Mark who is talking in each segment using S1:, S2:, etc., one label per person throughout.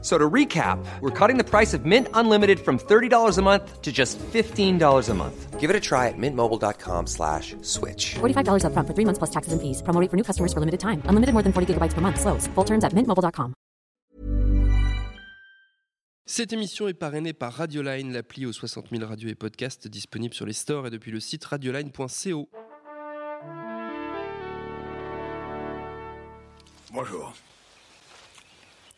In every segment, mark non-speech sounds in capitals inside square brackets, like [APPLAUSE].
S1: So to recap, we're cutting the price of Mint Unlimited from $30 a month to just $15 a month.
S2: Give it a try at mintmobile.com slash switch.
S3: $45 upfront for three months plus taxes and fees. Promo rate for new customers for limited time. Unlimited more than 40 gigabytes per month. Slows. Full terms at mintmobile.com.
S4: Cette émission est parrainée par Radioline, l'appli aux 60 000 radios et podcasts disponible sur les stores et depuis le site radioline.co.
S5: Bonjour.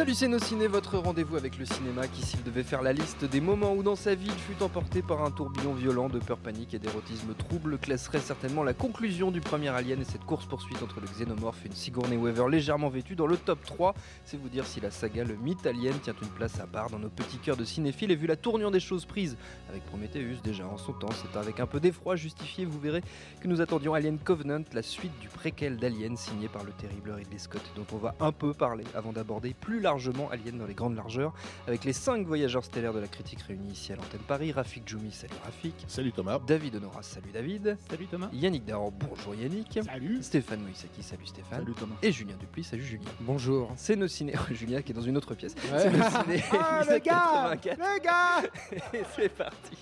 S4: Salut nos ciné, votre rendez-vous avec le cinéma qui s'il devait faire la liste des moments où dans sa vie il fut emporté par un tourbillon violent de peur panique et d'érotisme trouble classerait certainement la conclusion du premier Alien et cette course-poursuite entre le xénomorphe et une Sigourney Weaver légèrement vêtue dans le top 3. C'est vous dire si la saga Le Mythe Alien tient une place à part dans nos petits cœurs de cinéphiles et vu la tournure des choses prises avec Prometheus déjà en son temps, c'est avec un peu d'effroi justifié, vous verrez, que nous attendions Alien Covenant, la suite du préquel d'Alien signé par le terrible Ridley Scott dont on va un peu parler avant d'aborder plus largement Alien dans les grandes largeurs avec les 5 voyageurs stellaires de la critique réunis ici à l'antenne Paris, Rafik Djoumi, salut Rafik,
S6: Salut Thomas.
S4: David Honoras, salut David,
S6: Salut Thomas.
S4: Yannick Dahan, bonjour Yannick,
S6: Salut.
S4: Stéphane Moïsaki, salut Stéphane,
S6: Salut Thomas.
S4: et Julien Dupuis, salut Julien.
S7: Bonjour.
S4: C'est nos ciné... [LAUGHS] Julien qui est dans une autre pièce.
S7: Ouais.
S4: C'est nos ciné...
S7: Ah, le gars [LAUGHS]
S4: 84.
S7: Le gars [LAUGHS]
S4: Et c'est parti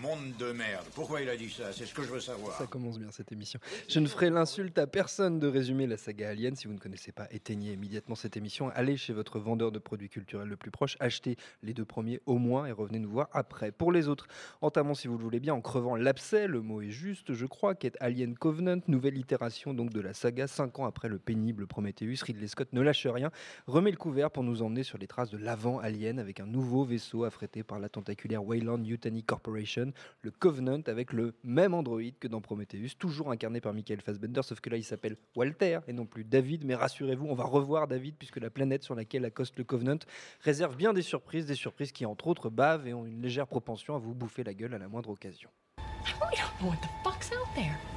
S5: Monde de merde. Pourquoi il a dit ça? C'est ce que je veux savoir.
S4: Ça commence bien cette émission. Je ne ferai l'insulte à personne de résumer la saga Alien. Si vous ne connaissez pas, éteignez immédiatement cette émission. Allez chez votre vendeur de produits culturels le plus proche, achetez les deux premiers au moins et revenez nous voir après. Pour les autres, entamons si vous le voulez bien en crevant l'abcès, le mot est juste, je crois, qu'est Alien Covenant, nouvelle itération donc de la saga, cinq ans après le pénible Prometheus. Ridley Scott ne lâche rien, remet le couvert pour nous emmener sur les traces de l'avant Alien avec un nouveau vaisseau affrété par la tentaculaire Wayland Yutani Corporation le Covenant avec le même androïde que dans Prometheus, toujours incarné par Michael Fassbender, sauf que là il s'appelle Walter et non plus David. Mais rassurez-vous, on va revoir David puisque la planète sur laquelle accoste le Covenant réserve bien des surprises, des surprises qui entre autres bavent et ont une légère propension à vous bouffer la gueule à la moindre occasion.
S8: There.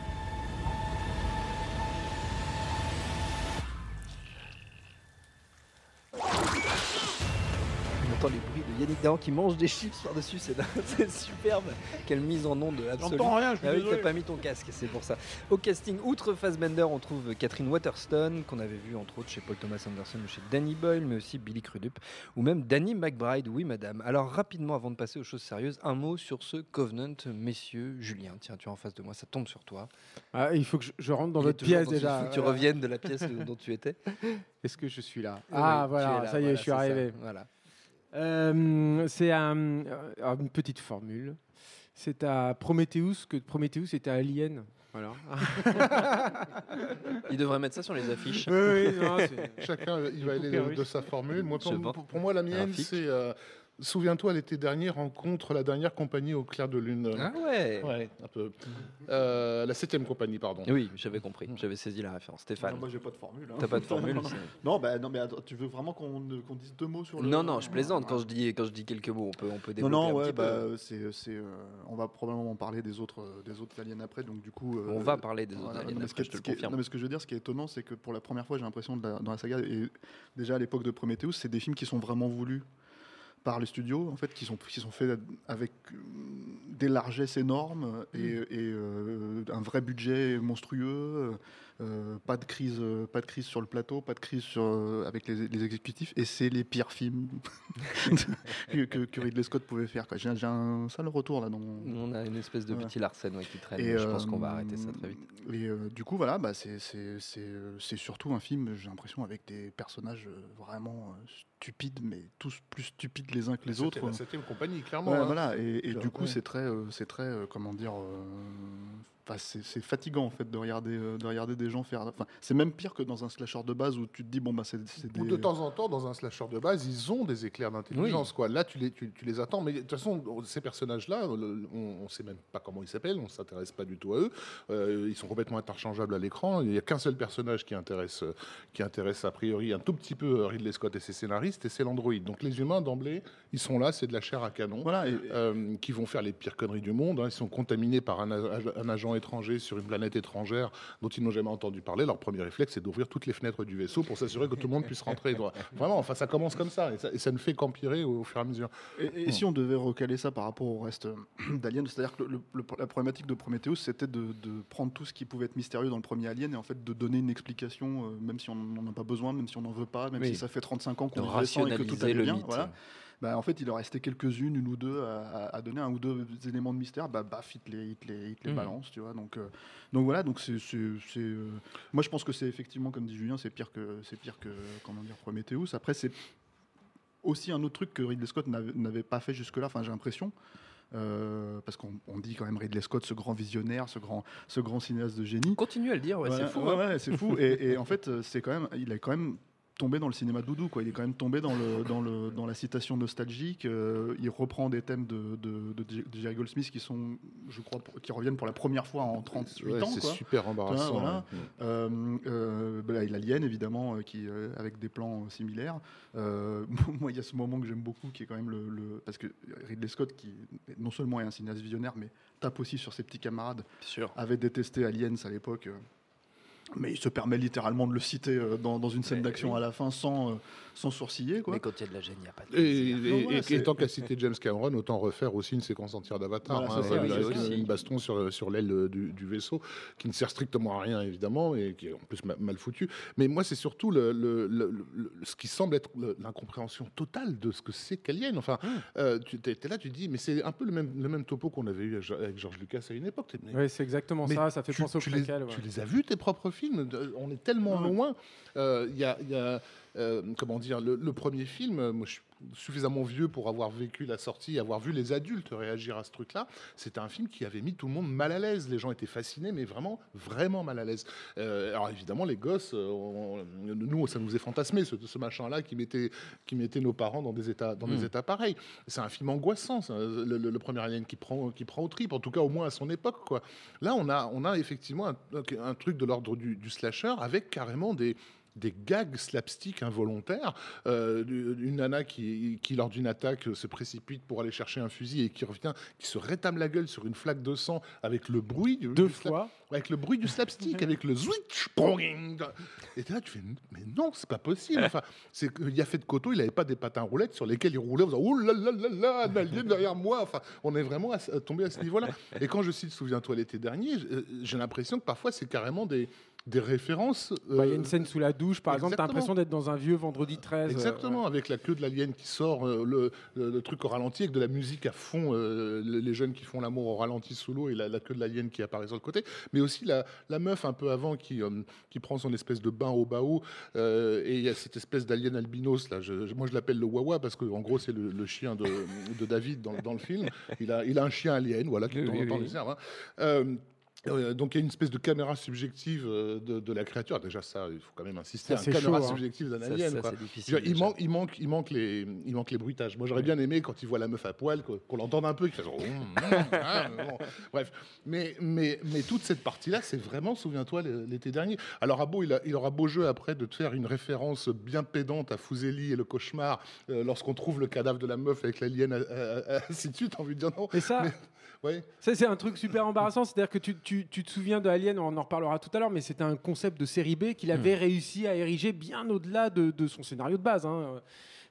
S4: Entend les bruits de Yannick Dahan qui mange des chips par-dessus, [LAUGHS] c'est superbe. Quelle mise en onde absolue.
S6: J'entends rien, je suis
S4: Ah oui, t'as pas mis ton casque, c'est pour ça. Au casting, outre Fassbender, on trouve Catherine Waterston, qu'on avait vu entre autres chez Paul Thomas Anderson ou chez Danny Boyle, mais aussi Billy Crudup, ou même Danny McBride, oui madame. Alors rapidement, avant de passer aux choses sérieuses, un mot sur ce Covenant, messieurs. Julien, tiens, tu es en face de moi, ça tombe sur toi.
S7: Ah, Il faut que je, je rentre dans votre pièce déjà.
S4: Il faut que tu reviennes de la pièce dont tu étais. [LAUGHS]
S7: Est-ce que je suis là? Ah voilà,
S4: là,
S7: ça y est,
S4: voilà,
S7: je suis
S4: ça,
S7: arrivé.
S4: Voilà.
S7: Euh, c'est un- euh, une petite formule. C'est à Prometheus que Prometheus était Alien. Voilà. [LAUGHS]
S4: Il devrait mettre ça sur les affiches.
S7: oui, oui, non, c'est-
S6: Chacun, il va aller de, sa formule. Moi, pour,
S4: pense.
S6: pour- pour moi, la mienne, c'est. euh, Souviens-toi, l'été dernier, rencontre la dernière compagnie au clair de lune.
S4: Ah ouais.
S6: Ouais, un peu. Euh, la septième compagnie, pardon.
S4: Oui, j'avais compris, j'avais saisi la référence. Stéphane,
S9: Non, moi j'ai pas de formule. hein.
S4: t'as pas de [LAUGHS] formule
S9: non, non, bah, non, mais attends, tu veux vraiment qu'on qu'on dise deux mots sur le.
S4: Non, non, je plaisante quand je dis quand je dis quelques mots. On peut on peut
S9: Non,
S4: développer
S9: non,
S4: un
S9: ouais, bah, c'est, c'est, euh, on va probablement parler des autres, euh, des autres aliens après, donc du coup. euh,
S4: On va parler des autres
S9: voilà,
S4: aliens
S9: non, mais ce
S4: après, je te le confirme.
S9: non, mais ce que je veux dire, ce qui est étonnant, c'est que pour la première fois, j'ai l'impression dans la saga, et déjà à l'époque de Prometheus, c'est des films qui sont vraiment voulus par les studios, en fait, qui sont, qui sont faits avec euh, des largesses énormes et,
S4: Mm.
S9: et, euh, un vrai budget monstrueux. Euh, pas de crise, euh, pas de crise sur le plateau, pas de crise sur, euh, avec les, les exécutifs, et c'est les pires films [LAUGHS] que, que- que Ridley Scott pouvait faire. J'ai un sale retour là dans mon,
S4: On a une espèce de
S9: Ouais.
S4: petit Larsen ouais, qui traîne.
S9: et,
S4: je pense qu'on va arrêter ça très vite.
S9: Et euh, du coup, voilà, bah, c'est- surtout un film, j'ai l'impression, avec des personnages vraiment stupides, mais tous plus stupides les uns que les autres.
S6: La septième compagnie, clairement.
S9: Ouais,
S6: hein.
S9: voilà, et, du coup, c'est très, euh, c'est très, euh, comment dire, euh, enfin, c'est fatigant en fait de regarder, euh, de regarder des gens faire. Enfin, c'est même pire que dans un slasher de base où tu te dis bon bah c'est c'est
S6: Ou
S9: des.
S6: de temps en temps, dans un slasher de base, ils ont des éclairs d'intelligence. quoi. Là, tu les, tu, tu les attends. Mais de toute façon, ces personnages-là, le- on ne sait même pas comment ils s'appellent, on ne s'intéresse pas du tout à eux. Euh, ils sont complètement interchangeables à l'écran. Il n'y a qu'un seul personnage qui intéresse, euh, qui intéresse a priori un tout petit peu Ridley Scott et ses scénaristes, et c'est l'androïde. Donc les humains, d'emblée, ils sont là, c'est de la chair à canon,
S9: Voilà, et-
S6: euh, qui vont faire les pires conneries du monde. hein. Ils sont contaminés par un, un agent étranger sur une planète étrangère dont ils n'ont jamais entendu parler. Leur premier réflexe, c'est d'ouvrir toutes les fenêtres du vaisseau pour s'assurer que tout le monde puisse rentrer. Donc, Vraiment, enfin, ça commence comme ça, et ça, et ça ne fait qu'empirer au, au fur et à mesure.
S9: Et, et si on devait recaler ça par rapport au reste euh, [CLEARS THROAT] d'Alien, c'est-à-dire que le- le- la problématique de Prometheus, c'était de, de prendre tout ce qui pouvait être mystérieux dans le premier Alien et en fait de donner une explication, euh, même si on n'en a pas besoin, même si on n'en veut pas, même
S4: Oui.
S9: si ça fait 35 ans qu'on sans et que tout allait
S4: le
S9: bien.
S4: mythe.
S9: Voilà. Bah, en fait, il en restait quelques-unes, une ou deux, à, donner un ou deux éléments de mystère. Bah, baf, il te les, il te les- il te les
S4: Mhm.
S9: balance, tu vois. Donc, euh, donc voilà. Donc c'est, euh, moi, je pense que c'est effectivement, comme dit Julien, c'est pire que, c'est pire que, comment dire, Prometheus. Après, c'est aussi un autre truc que Ridley Scott n'avait pas fait jusque-là. Enfin, j'ai l'impression. Euh, parce qu'on on dit quand même Ridley Scott, ce grand visionnaire, ce grand, ce grand cinéaste de génie.
S4: Continue à le dire, ouais, c'est fou.
S9: ouais,
S4: hein.
S9: ouais, c'est fou. Et, et en fait, euh, c'est quand même, il est quand même tombé dans le cinéma doudou. Quoi. Il est quand même tombé dans, le, dans, le, dans la citation nostalgique. Euh, il reprend des thèmes de, de, de J- de Jerry Goldsmith qui sont, je crois, qui reviennent pour la première fois en 38
S6: Ouais,
S9: ans.
S6: c'est super embarrassant.
S9: Voilà.
S6: ouais.
S9: Euh, euh, bah là, il y a Alien, évidemment, euh, qui, avec des plans similaires. [LAUGHS] Moi, il y a ce moment que j'aime beaucoup, qui est quand même le, le- Parce que Ridley Scott, qui non seulement est un cinéaste visionnaire, mais tape aussi sur ses petits camarades, avait détesté Aliens à l'époque. Euh, mais il se permet littéralement de le citer euh, dans, dans une scène d'action
S4: oui.
S9: à la fin sans, euh, sans sourciller. Quoi.
S4: Mais quand il y a de la gêne, il n'y a pas de
S6: Et, et-
S9: Non, voilà,
S6: et- et
S9: c'est-
S6: tant qu'à citer James Cameron, autant refaire aussi une séquence entière d'Avatar.
S9: Voilà,
S6: hein, avec
S9: oui,
S6: une baston sur, sur l'aile du, du vaisseau, qui ne sert strictement à rien, évidemment, et qui est en plus ma- mal foutu. Mais moi, c'est surtout le, le- le- le- ce qui semble être l'incompréhension totale de ce que c'est qu'Alien. Enfin, euh, tu es, là, tu te dis, mais c'est un peu le même, le même topo qu'on avait eu avec George Lucas à une époque.
S7: Ouais, c'est exactement
S6: mais
S7: ça. Ça fait
S6: tu,
S7: penser au
S6: tu
S7: préquel. ouais.
S6: tu les as vus, tes propres films De- On est tellement
S9: Ouais.
S6: loin. Euh, Il y a, il y a, euh, comment dire, le, le premier film, moi je suis suffisamment vieux pour avoir vécu la sortie, avoir vu les adultes réagir à ce truc-là. C'était un film qui avait mis tout le monde mal à l'aise. Les gens étaient fascinés, mais vraiment, vraiment mal à l'aise. Euh, alors évidemment, les gosses, euh, on- nous, ça nous est fantasmé, ce, ce machin-là qui mettait, qui mettait nos parents dans des états, dans des états pareils. C'est un film angoissant, le, le- le premier Alien qui prend, qui prend au trip, en tout cas au moins à son époque. Quoi. Là, on a, on a effectivement un, un truc de l'ordre du, du slasher avec carrément des des gags slapstick involontaires. Euh, une nana qui, qui, lors d'une attaque, se précipite pour aller chercher un fusil et qui revient, qui se rétame la gueule sur une flaque de sang avec le bruit du,
S7: Deux
S6: du
S7: fois.
S6: avec le bruit du slapstick, avec le poing. Et là, tu fais, mais non, c'est pas possible. Enfin, c'est qu'il y a fait de coteau, il avait pas des patins roulettes sur lesquels il roulait en faisant, oh là là là là, un alien derrière moi. Enfin, on est vraiment à, ce- à tomber à ce niveau-là. Et quand je cite Souviens-toi l'été dernier, j'ai- j'ai l'impression que parfois c'est carrément des, des références.
S7: Bah, Il y a
S6: euh,
S7: une scène sous la douche, par exemple, tu as l'impression d'être dans un vieux vendredi 13. euh,
S6: Exactement,
S7: ouais.
S6: avec la queue de l'alien qui sort, euh, le, le- le truc au ralenti, avec de la musique à fond, euh, les jeunes qui font l'amour au ralenti sous l'eau et la, la queue de l'alien qui apparaît sur le côté, mais aussi la, la meuf un peu avant qui, euh, qui prend son espèce de bain au bao, euh, et il y a cette espèce d'alien albinos, là, je- moi je l'appelle le Wawa parce qu'en gros c'est le, le chien de, de David dans, dans le film, il a, il a un chien alien, voilà, qui
S4: Oui, oui, oui.
S6: hein. Euh, euh, donc il y a une espèce de caméra subjective euh, de, de la créature. Déjà ça, il faut quand même insister.
S7: Ça,
S6: Une caméra
S7: chaud, hein.
S6: subjective d'un
S4: Ça,
S6: alien.
S4: ça,
S6: quoi. dire, il, manque, il, manque, il, manque les, il manque les bruitages. Moi, j'aurais bien aimé quand il voit la meuf à poil, qu'on l'entende un peu, genre, Hum, hum, ah, bon. [LAUGHS] Bref, mais, mais, mais toute cette partie-là, c'est vraiment, souviens-toi, l'été dernier. Alors, Abo, il, a- il aura beau jeu après de te faire une référence bien pédante à Fuseli et le cauchemar euh, lorsqu'on trouve le cadavre de la meuf avec l'alien, euh, euh, ainsi de suite. Envie de dire non.
S7: Et ça,
S6: Ouais.
S7: ça c'est un truc super embarrassant. C'est-à-dire que tu, tu- tu te souviens de Alien, on en reparlera tout à l'heure, mais c'était un concept de série B qu'il avait réussi à ériger bien au-delà de, de son scénario de base. hein.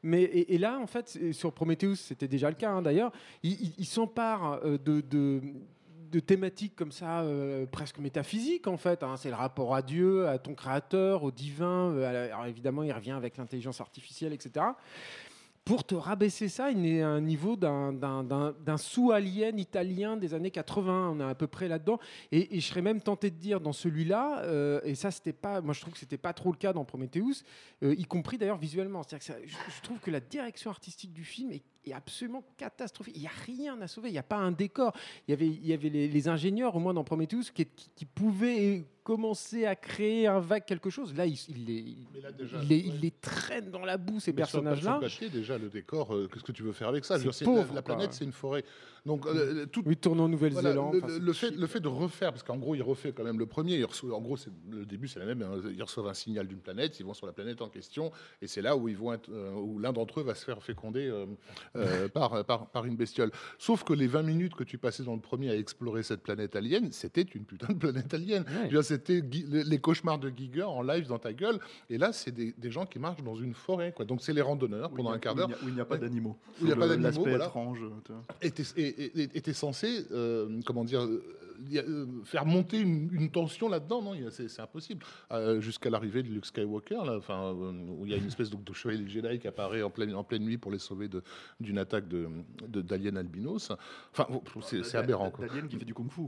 S7: Mais, et, et là, en fait, sur Prometheus, c'était déjà le cas hein, d'ailleurs, il, il- il s'empare euh, de, de- de thématiques comme ça, euh, presque métaphysiques en fait. hein. C'est le rapport à Dieu, à ton créateur, au divin. euh, alors évidemment, il revient avec l'intelligence artificielle, etc pour te rabaisser ça, il est à un niveau d'un- sous-alien italien des années 80. On est à peu près là-dedans. Et, je serais même tenté de dire dans celui-là, euh, et ça, c'était pas, moi je trouve que c'était pas trop le cas dans Prometheus, euh, y compris d'ailleurs visuellement. C'est-à-dire que je trouve que la direction artistique du film est, est absolument catastrophique. Il n'y a rien à sauver. Il n'y a pas un décor. Il y avait, il y avait les, les ingénieurs, au moins dans Prometheus, qui, qui, qui pouvaient commencer à créer un vague quelque chose. Là, il, il les,
S6: là, déjà,
S7: il les-
S6: ouais.
S7: il les traîne dans la boue, ces personnages-là.
S6: Déjà, le décor, euh, qu'est-ce que tu veux faire avec ça?
S7: C'est
S6: la- planète, c'est une forêt. Donc, euh, tout,
S7: Oui, tourne en
S6: Voilà,
S7: Nouvelle-Zélande.
S6: le, fait, le fait de refaire, parce qu'en gros, il refait quand même le premier. il reçoit- en gros, c'est- le début, c'est la même. hein, Ils reçoivent un signal d'une planète, ils vont sur la planète en question, et c'est là où, ils vont être, euh, où l'un d'entre eux va se faire féconder euh, euh, [LAUGHS] par, par, par une bestiole. Sauf que les 20 minutes que tu passais dans le premier à explorer cette planète alien, c'était une putain de planète alien. Dire, C'était les cauchemars de Giger en live dans ta gueule, et là, c'est des, des gens qui marchent dans une forêt. Quoi. Donc, c'est les randonneurs pendant
S9: a-
S6: un quart d'heure
S9: Où il n'y a pas
S6: Ouais.
S9: d'animaux.
S6: Où il n'y a pas d'animaux,
S9: L'aspect
S6: voilà.
S9: étrange. tu
S6: était, censé, euh, comment dire, y a- euh, faire monter une, une tension là-dedans. Non, c'est c'est impossible. Euh, Jusqu'à l'arrivée de Luke Skywalker, là, enfin, euh, où il y a une espèce donc, de chevalier Jedi qui apparaît en pleine, en pleine nuit pour les sauver de- d'une attaque de de- d'aliens albinos. Enfin, c'est c'est aberrant. Quoi.
S9: D'Alien qui fait du kung-fu.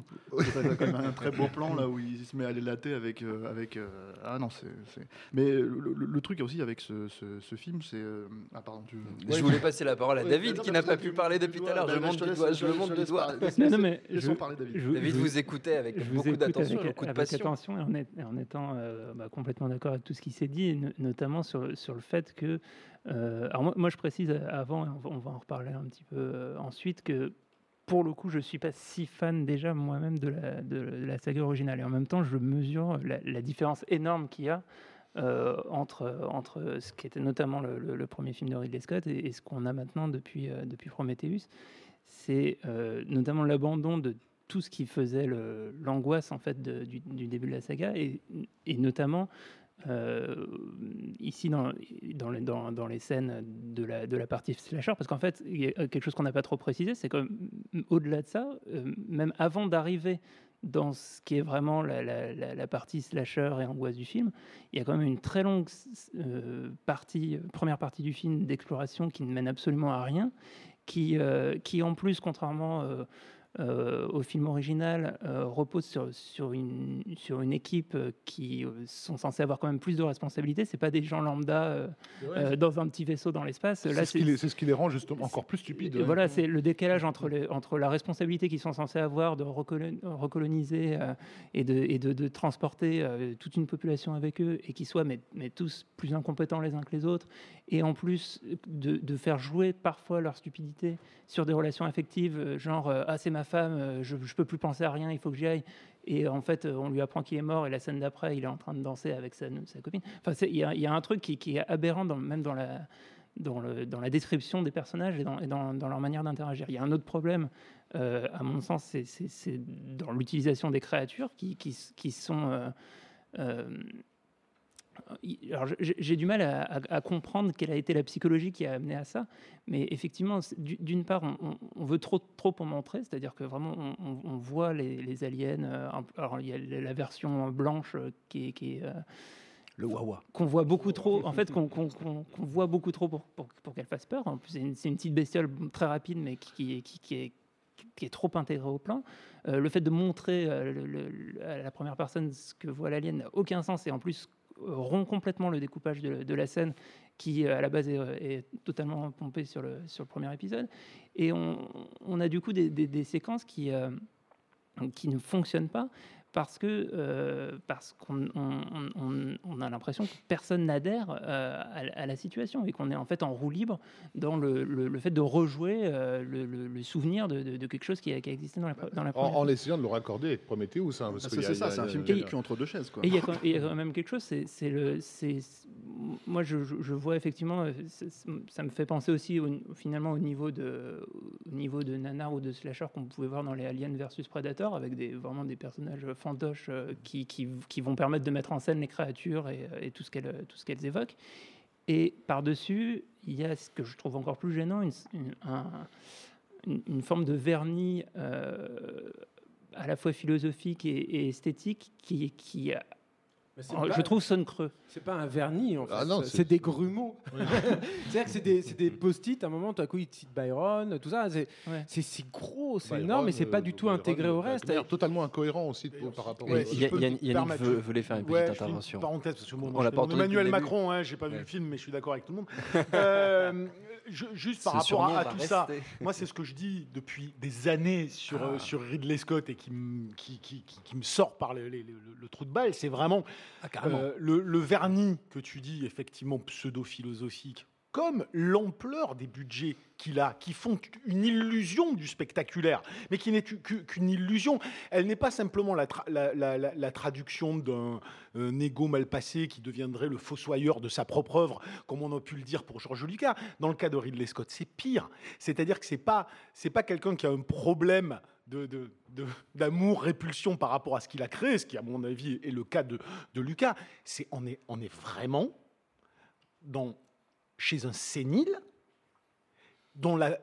S9: T'as quand même un très beau plan là où il se met à les latter avec. euh, avec euh, Ah non, c'est. c'est- Mais le, le- le truc aussi avec ce, ce- ce film, c'est. euh, Ah, pardon, tu.
S4: Je voulais passer la parole à
S9: Ouais,
S4: David
S9: non,
S4: qui n'a pas pu parler depuis tout à l'heure. Je
S9: Bah,
S4: monte du doigt.
S9: je te
S4: monte du doigt.
S10: Non, mais
S9: David.
S4: Vous écoutait avec
S10: je
S4: beaucoup d'attention,
S10: avec,
S4: beaucoup de
S10: avec
S4: passion.
S10: attention et en, est- en étant euh, bah, complètement d'accord avec tout ce qui s'est dit, et notamment sur, sur le fait que. euh, alors moi, moi, je précise avant, et on va, on va en reparler un petit peu euh, ensuite, que pour le coup, je suis pas si fan déjà moi-même de la, de la saga originale. Et en même temps, je mesure la, la différence énorme qu'il y a euh, entre, entre ce qui était notamment le, le- le premier film de Ridley Scott et, et ce qu'on a maintenant depuis, euh, depuis Prometheus. C'est euh, notamment l'abandon de tout ce qui faisait l'angoisse en fait du, début de la saga et, notamment euh, ici dans, dans, les, scènes de la, de la partie slasher parce qu'en fait il y a quelque chose qu'on n'a pas trop précisé c'est que au-delà de ça euh, même avant d'arriver dans ce qui est vraiment la, partie slasher et angoisse du film, il y a quand même une très longue euh, partie, première partie du film d'exploration qui ne mène absolument à rien, qui, euh, qui en plus, contrairement euh, au film original, euh, repose sur, sur, une, sur une équipe euh, qui euh, sont censés avoir quand même plus de responsabilités. C'est pas des gens lambda
S6: Ouais,
S10: dans un petit vaisseau dans l'espace.
S6: C'est
S10: Là,
S6: ce, qui les- c'est ce qui les rend justement encore plus stupides.
S10: Voilà, c'est le décalage entre, les, entre la responsabilité qu'ils sont censés avoir de recolo- recoloniser euh, et, de, et de, de transporter euh, toute une population avec eux et qui soient mais, mais tous plus incompétents les uns que les autres et en plus de, de faire jouer parfois leur stupidité sur des relations affectives, genre euh, ah c'est ma femme, euh, je, peux plus penser à rien, il faut que j'y aille. Et en fait, euh, on lui apprend qu'il est mort et la scène d'après, il est en train de danser avec sa, copine. Enfin, il y, a- un truc qui, est aberrant dans, même dans la description des personnages et dans, leur manière d'interagir. Il y a un autre problème, euh, à mon sens, c'est- dans l'utilisation des créatures qui, sont... alors, j'ai du mal à, à- à comprendre quelle a été la psychologie qui a amené à ça, mais effectivement, d'une part, on, on- on veut trop, trop en montrer, c'est-à-dire que vraiment, on, voit les, les aliens. euh, alors, il y a la version blanche euh, qui est, qui est, euh,
S4: Le Wawa.
S10: qu'on voit beaucoup trop, en fait, qu'on voit beaucoup trop pour, pour, pour qu'elle fasse peur. En plus, c'est une, petite bestiole très rapide, mais qui, qui, qui- qui est, qui est trop intégrée au plan. Euh, le fait de montrer euh, le- le- le- à la première personne ce que voit l'alien n'a aucun sens et en plus rompt complètement le découpage de, la scène qui, euh, à la base, est, est totalement pompé sur le, sur le premier épisode. Et on, a du coup des séquences qui, euh, qui ne fonctionnent pas parce que euh, parce qu'on on, on- on a l'impression que personne n'adhère euh, à, la- à la situation et qu'on est en fait en roue libre dans le, le- le fait de rejouer euh, le, le- le souvenir de, de- de quelque chose qui a, qui a existé dans la, dans première
S6: en essayant de le raccorder avec Prometheus. Hein, parce
S9: Ah, c'est ça, c'est un film qui est entre deux chaises. Quoi.
S10: Et il y, a quand, il y a quand même quelque chose, c'est c'est le, c'est moi je, je- vois effectivement, ça me fait penser aussi au- finalement au niveau de, au niveau de nanar ou de slasher qu'on pouvait voir dans les Aliens versus Predator, avec des vraiment des personnages fantoches euh, qui, qui, vont permettre de mettre en scène les créatures et, euh, et tout ce qu'elles évoquent. Et par-dessus, il y a ce que je trouve encore plus gênant, une, une- un- une- une forme de vernis euh, à la fois philosophique et, et esthétique qui, qui Oh,
S7: pas-
S10: je trouve sonne creux.
S7: C'est pas un vernis, en fait.
S6: Ah non,
S7: c'est
S6: c'est-
S7: des grumeaux. [LAUGHS] C'est-à-dire que c'est des, c'est des post-it, à un moment, tout à coup, ils te citent Byron, tout ça. C'est
S10: Ouais.
S7: c'est- c'est gros, c'est énorme, mais c'est pas
S6: euh,
S7: du tout
S6: Byron,
S7: intégré au
S6: euh,
S7: reste.
S6: manière totalement incohérent aussi par rapport
S11: Ouais,
S6: au-
S4: Yannick voulait faire une
S11: Ouais,
S4: petite
S11: je fais
S4: intervention.
S11: parenthèse, parce que bon,
S4: On
S11: moi,
S4: pas
S11: Emmanuel. Macron, hein, j'ai pas vu
S4: Ouais.
S11: le film, mais je suis d'accord avec tout le monde. [LAUGHS] Euh, je- juste par rapport à, tout ça, moi c'est ce que je dis depuis des années sur, euh,
S4: Ah.
S11: sur Ridley Scott et qui, me- qui, qui- qui- qui me sort par le, les- le- le trou de balle, c'est vraiment
S4: carrément.
S11: euh, le, le vernis que tu dis effectivement pseudo-philosophique, comme l'ampleur des budgets qu'il a, qui font une illusion du spectaculaire, mais qui n'est qu'u- qu'une illusion. Elle n'est pas simplement la, tra- la- la- la- la traduction d'un égo mal passé qui deviendrait le fossoyeur de sa propre œuvre, comme on a pu le dire pour Georges Lucas. Dans le cas de Ridley Scott, c'est pire. C'est-à-dire que c'est pas pas quelqu'un qui a un problème d'amour, répulsion par rapport à ce qu'il a créé, ce qui, à mon avis, est le cas de, de Lucas. C'est, on, est, on est vraiment dans, chez un sénile dont la,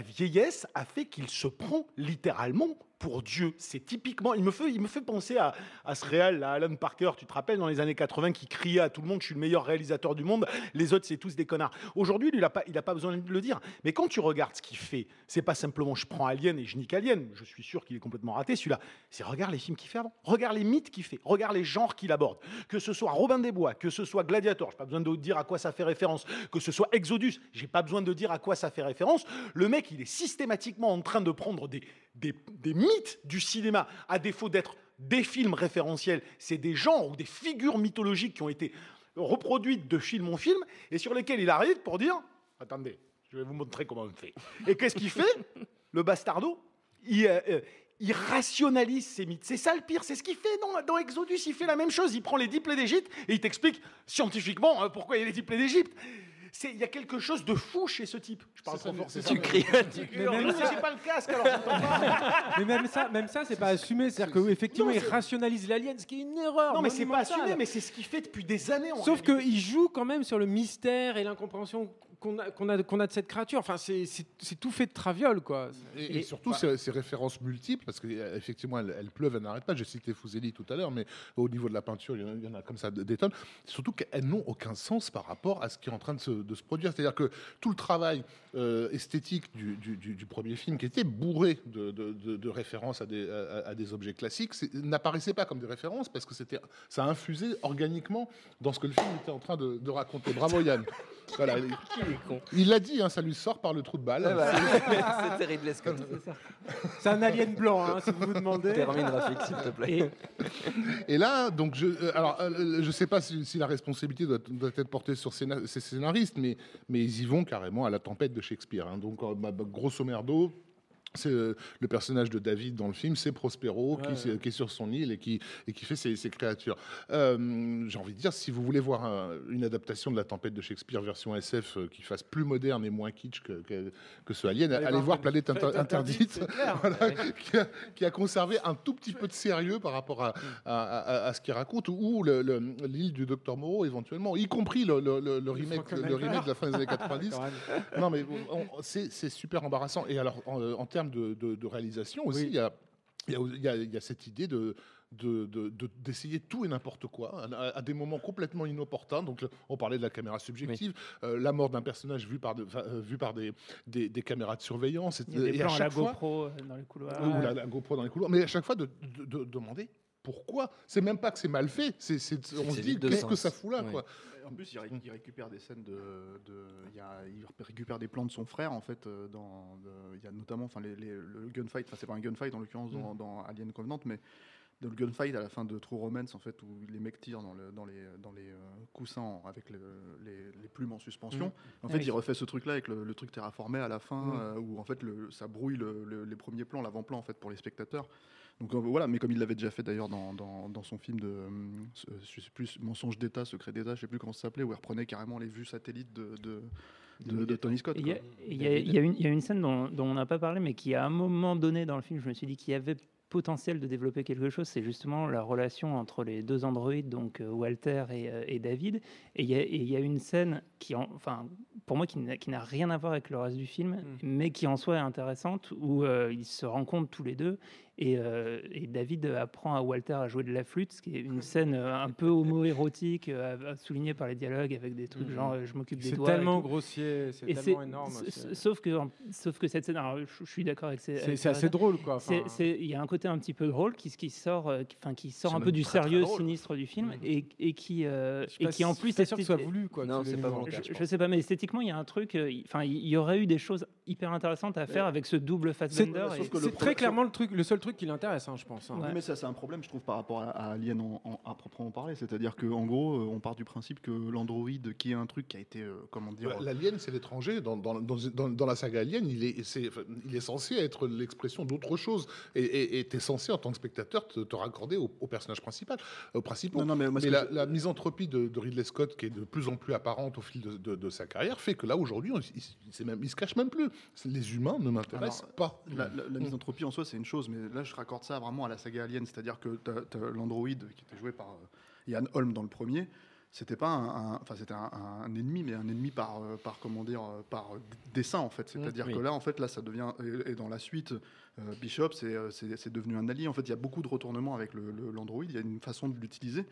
S11: vieillesse a fait qu'il se prend littéralement pour Dieu. C'est typiquement, il me fait, il me fait penser à, à ce réal, à Alan Parker, tu te rappelles, dans les années 80, qui criait à tout le monde, je suis le meilleur réalisateur du monde, les autres, c'est tous des connards. Aujourd'hui, il n'a pas, pas besoin de le dire. Mais quand tu regardes ce qu'il fait, c'est pas simplement je prends Alien et je nique Alien, je suis sûr qu'il est complètement raté, celui-là. C'est regarde les films qu'il fait avant, regarde les mythes qu'il fait, regarde les genres qu'il aborde. Que ce soit Robin des Bois, que ce soit Gladiator, j'ai pas besoin de dire à quoi ça fait référence, que ce soit Exodus, j'ai pas besoin de dire à quoi ça fait référence. Le mec, il est systématiquement en train de prendre des, des, mythes du cinéma, à défaut d'être des films référentiels, c'est des genres ou des figures mythologiques qui ont été reproduites de film en film et sur lesquelles il arrive pour dire Attendez, je vais vous montrer comment on fait. Et qu'est-ce qu'il fait? Le bastardo il, euh, euh, rationalise ces mythes. C'est ça le pire, c'est ce qu'il fait dans, dans Exodus. Il fait la même chose. Il prend les dix plaies d'Égypte et il t'explique scientifiquement hein, pourquoi il y a les dix plaies d'Égypte. C'est- Il y a quelque chose de fou chez ce type. Je parle trop fort.
S7: Tu cries,
S11: Mais même
S7: Mais
S11: ça, j'ai pas le casque alors pas. [LAUGHS]
S7: Mais même ça, même ça, c'est pas assumé. C'est-à-dire qu'effectivement, il rationalise l'alien, ce qui est une erreur.
S11: Non, mais c'est pas assumé, mais c'est ce qu'il fait depuis des années.
S7: Sauf qu'il joue quand même sur le mystère et l'incompréhension qu'on a, qu'on a, qu'on a de cette créature. Enfin, c'est c'est- c'est tout fait de traviole, quoi.
S6: Et, et surtout ces, ces références multiples, parce qu'effectivement elles, elles pleuvent, elles n'arrêtent pas. J'ai cité Fuseli tout à l'heure, mais au niveau de la peinture, il y en a, il y en a comme ça des tonnes. Surtout qu'elles n'ont aucun sens par rapport à ce qui est en train de se, de se produire. C'est-à-dire que tout le travail euh, esthétique du, du- du- du premier film, qui était bourré de, de- de- de références à des, à- à des objets classiques, c'est- n'apparaissait pas comme des références parce que c'était, ça infusait organiquement dans ce que le film était en train de, de raconter. Bravo Yann. [LAUGHS] Voilà, il- il l'a dit, hein, ça lui sort par le trou de balle.
S4: Ah bah. [LAUGHS]
S2: Ridley Scott.
S7: C'est un alien blanc, hein, si vous vous demandez.
S2: Termine, Rafik, s'il te plaît.
S6: Et là, donc, je, euh, alors, euh, je sais pas si, si la responsabilité doit, doit être portée sur ces scénaristes, mais, mais ils y vont carrément à la tempête de Shakespeare. hein. Donc, euh, bah, bah, grosso merdo. C'est euh, le personnage de David dans le film, c'est Prospero qui,
S7: Ouais,
S6: s'est- qui est sur son île et qui, et qui fait ses, ses créatures. Euh, J'ai envie de dire, si vous voulez voir un- une adaptation de la tempête de Shakespeare version SF euh, qui fasse plus moderne et moins kitsch que, que, que ce Alien, allez, voir Planète Inter-
S7: Planète
S6: Interdite,
S7: Interdite, c'est clair. [LAUGHS]
S6: voilà, qui, a, qui a conservé un tout petit peu de sérieux par rapport à, à, à- à ce qu'il raconte, ou le- le- l'île du Docteur Moreau éventuellement, y compris le, le- le- le remake, le remake de la fin des années 90. [LAUGHS] non mais c'est super embarrassant. Et alors en, en termes de, de- de réalisation aussi, il y, a, il y a- il y a- il y a cette idée de de- de- de- d'essayer tout et n'importe quoi à, à des moments complètement inopportuns. Donc, on parlait de la caméra subjective, euh, la mort d'un personnage vu par, de- euh, vu par des, des, des caméras de surveillance.
S10: Il y a des
S6: et à
S10: plans à la
S6: chaque fois-
S10: GoPro euh, dans les couloirs.
S6: ou la, la GoPro dans les couloirs. Mais à chaque fois, de, de- de demander pourquoi. C'est même pas que c'est mal fait. C'est, on se dit qu'est-ce que ça fout là,
S4: Oui.
S6: quoi.
S9: En plus, il, ré- il récupère des scènes de, de- il, y a- il récupère des plans de son frère en fait. euh, Dans, de- il y a notamment, enfin, les- les- le gunfight. Enfin, c'est pas un gunfight en l'occurrence dans,
S6: Mm.
S9: dans Alien Covenant, mais dans le gunfight à la fin de True Romance en fait, où les mecs tirent dans, le- dans les, dans les euh, coussins avec le- les, les plumes en suspension.
S10: Mm.
S9: En
S10: Ah
S9: fait,
S10: oui.
S9: il refait ce truc-là avec le, le truc terraformé à la fin,
S10: Mm.
S9: euh, où en fait le- ça brouille le- le- les premiers plans, l'avant-plan en fait pour les spectateurs. Donc euh, voilà, mais comme il l'avait déjà fait d'ailleurs dans, dans- dans son film de, euh, ce- je sais plus, Mensonge d'État, Secret d'État, je sais plus comment ça s'appelait, où il reprenait carrément les vues satellites de, de, de- de Tony Scott.
S10: Il y, a-
S9: quoi.
S10: il y a- il y a une- il y a une scène dont, dont on n'a pas parlé, mais qui à un moment donné dans le film, je me suis dit qu'il y avait potentiel de développer quelque chose, c'est justement la relation entre les deux androïdes, donc euh, Walter et, euh, et David. Et il y, a- y une scène qui, en- enfin, pour moi, qui n'a rien à voir avec le reste du film, mais qui en soi est intéressante, où euh, ils se rencontrent tous les deux. Et, euh, et David apprend à Walter à jouer de la flûte, ce qui est une scène euh, un peu homo-érotique, euh, soulignée par les dialogues avec des trucs
S7: Mhm.
S10: genre je m'occupe des
S7: C'est
S10: doigts. et
S7: tellement grossier, c'est c'est tellement
S10: c'est-
S7: énorme. c'est-
S10: Sauf que, sauf que cette scène, alors, je, je suis d'accord avec ces.
S7: C'est- c'est assez drôle, quoi,
S10: C'est- c'est- Il y a un côté un petit peu drôle qui, qui sort, qui, sort
S4: C'est
S10: un peu du
S4: très,
S10: sérieux sinistre du film et, et qui, euh, et qui en plus.
S7: pas sûr que ce soit voulu, quoi,
S4: Non, c'est
S7: le
S4: pas volontaire.
S10: Je,
S4: je
S10: sais pas, mais esthétiquement, il y a un truc. il- Enfin, il y aurait eu des choses hyper intéressantes à faire avec ce double
S7: C'est
S9: le
S7: c'est très clairement le, truc, le seul truc qui l'intéresse, hein, je pense. hein.
S9: Oui, mais ça, c'est un problème, je trouve, par rapport à, à Alien en, en- à proprement parler. C'est-à-dire qu'en gros, euh, on part du principe que l'Android, qui est un truc qui a été, euh, comment dire,
S6: Bah, L'alien, c'est l'étranger. Dans, dans, dans, dans- dans la saga Alien, il est, c'est- enfin, il est censé être l'expression d'autre chose. Et tu es censé, en tant que spectateur, te, te raccorder au, au personnage principal. Au principal.
S9: Non, non, mais
S6: la,
S9: je-
S6: la misanthropie de, de Ridley Scott, qui est de plus en plus apparente au fil de, de- de sa carrière, fait que là, aujourd'hui, il, il, c'est même- il se cache même plus. Les humains ne m'intéressent pas.
S9: La, la- la misanthropie en soi, c'est une chose, mais là, je raccorde ça vraiment à la saga Alien, c'est-à-dire que l'android qui était joué par euh, Ian Holm dans le premier. C'était pas un, enfin c'était un, un ennemi, mais un ennemi par, euh, par comment dire, euh, par dessin en fait. C'est-à-dire
S7: oui.
S9: que là, en fait, là, ça devient et, et dans la suite, euh, Bishop, c'est devenu un allié. En fait, il y a beaucoup de retournements avec le- le- l'android. Il y a une façon de l'utiliser.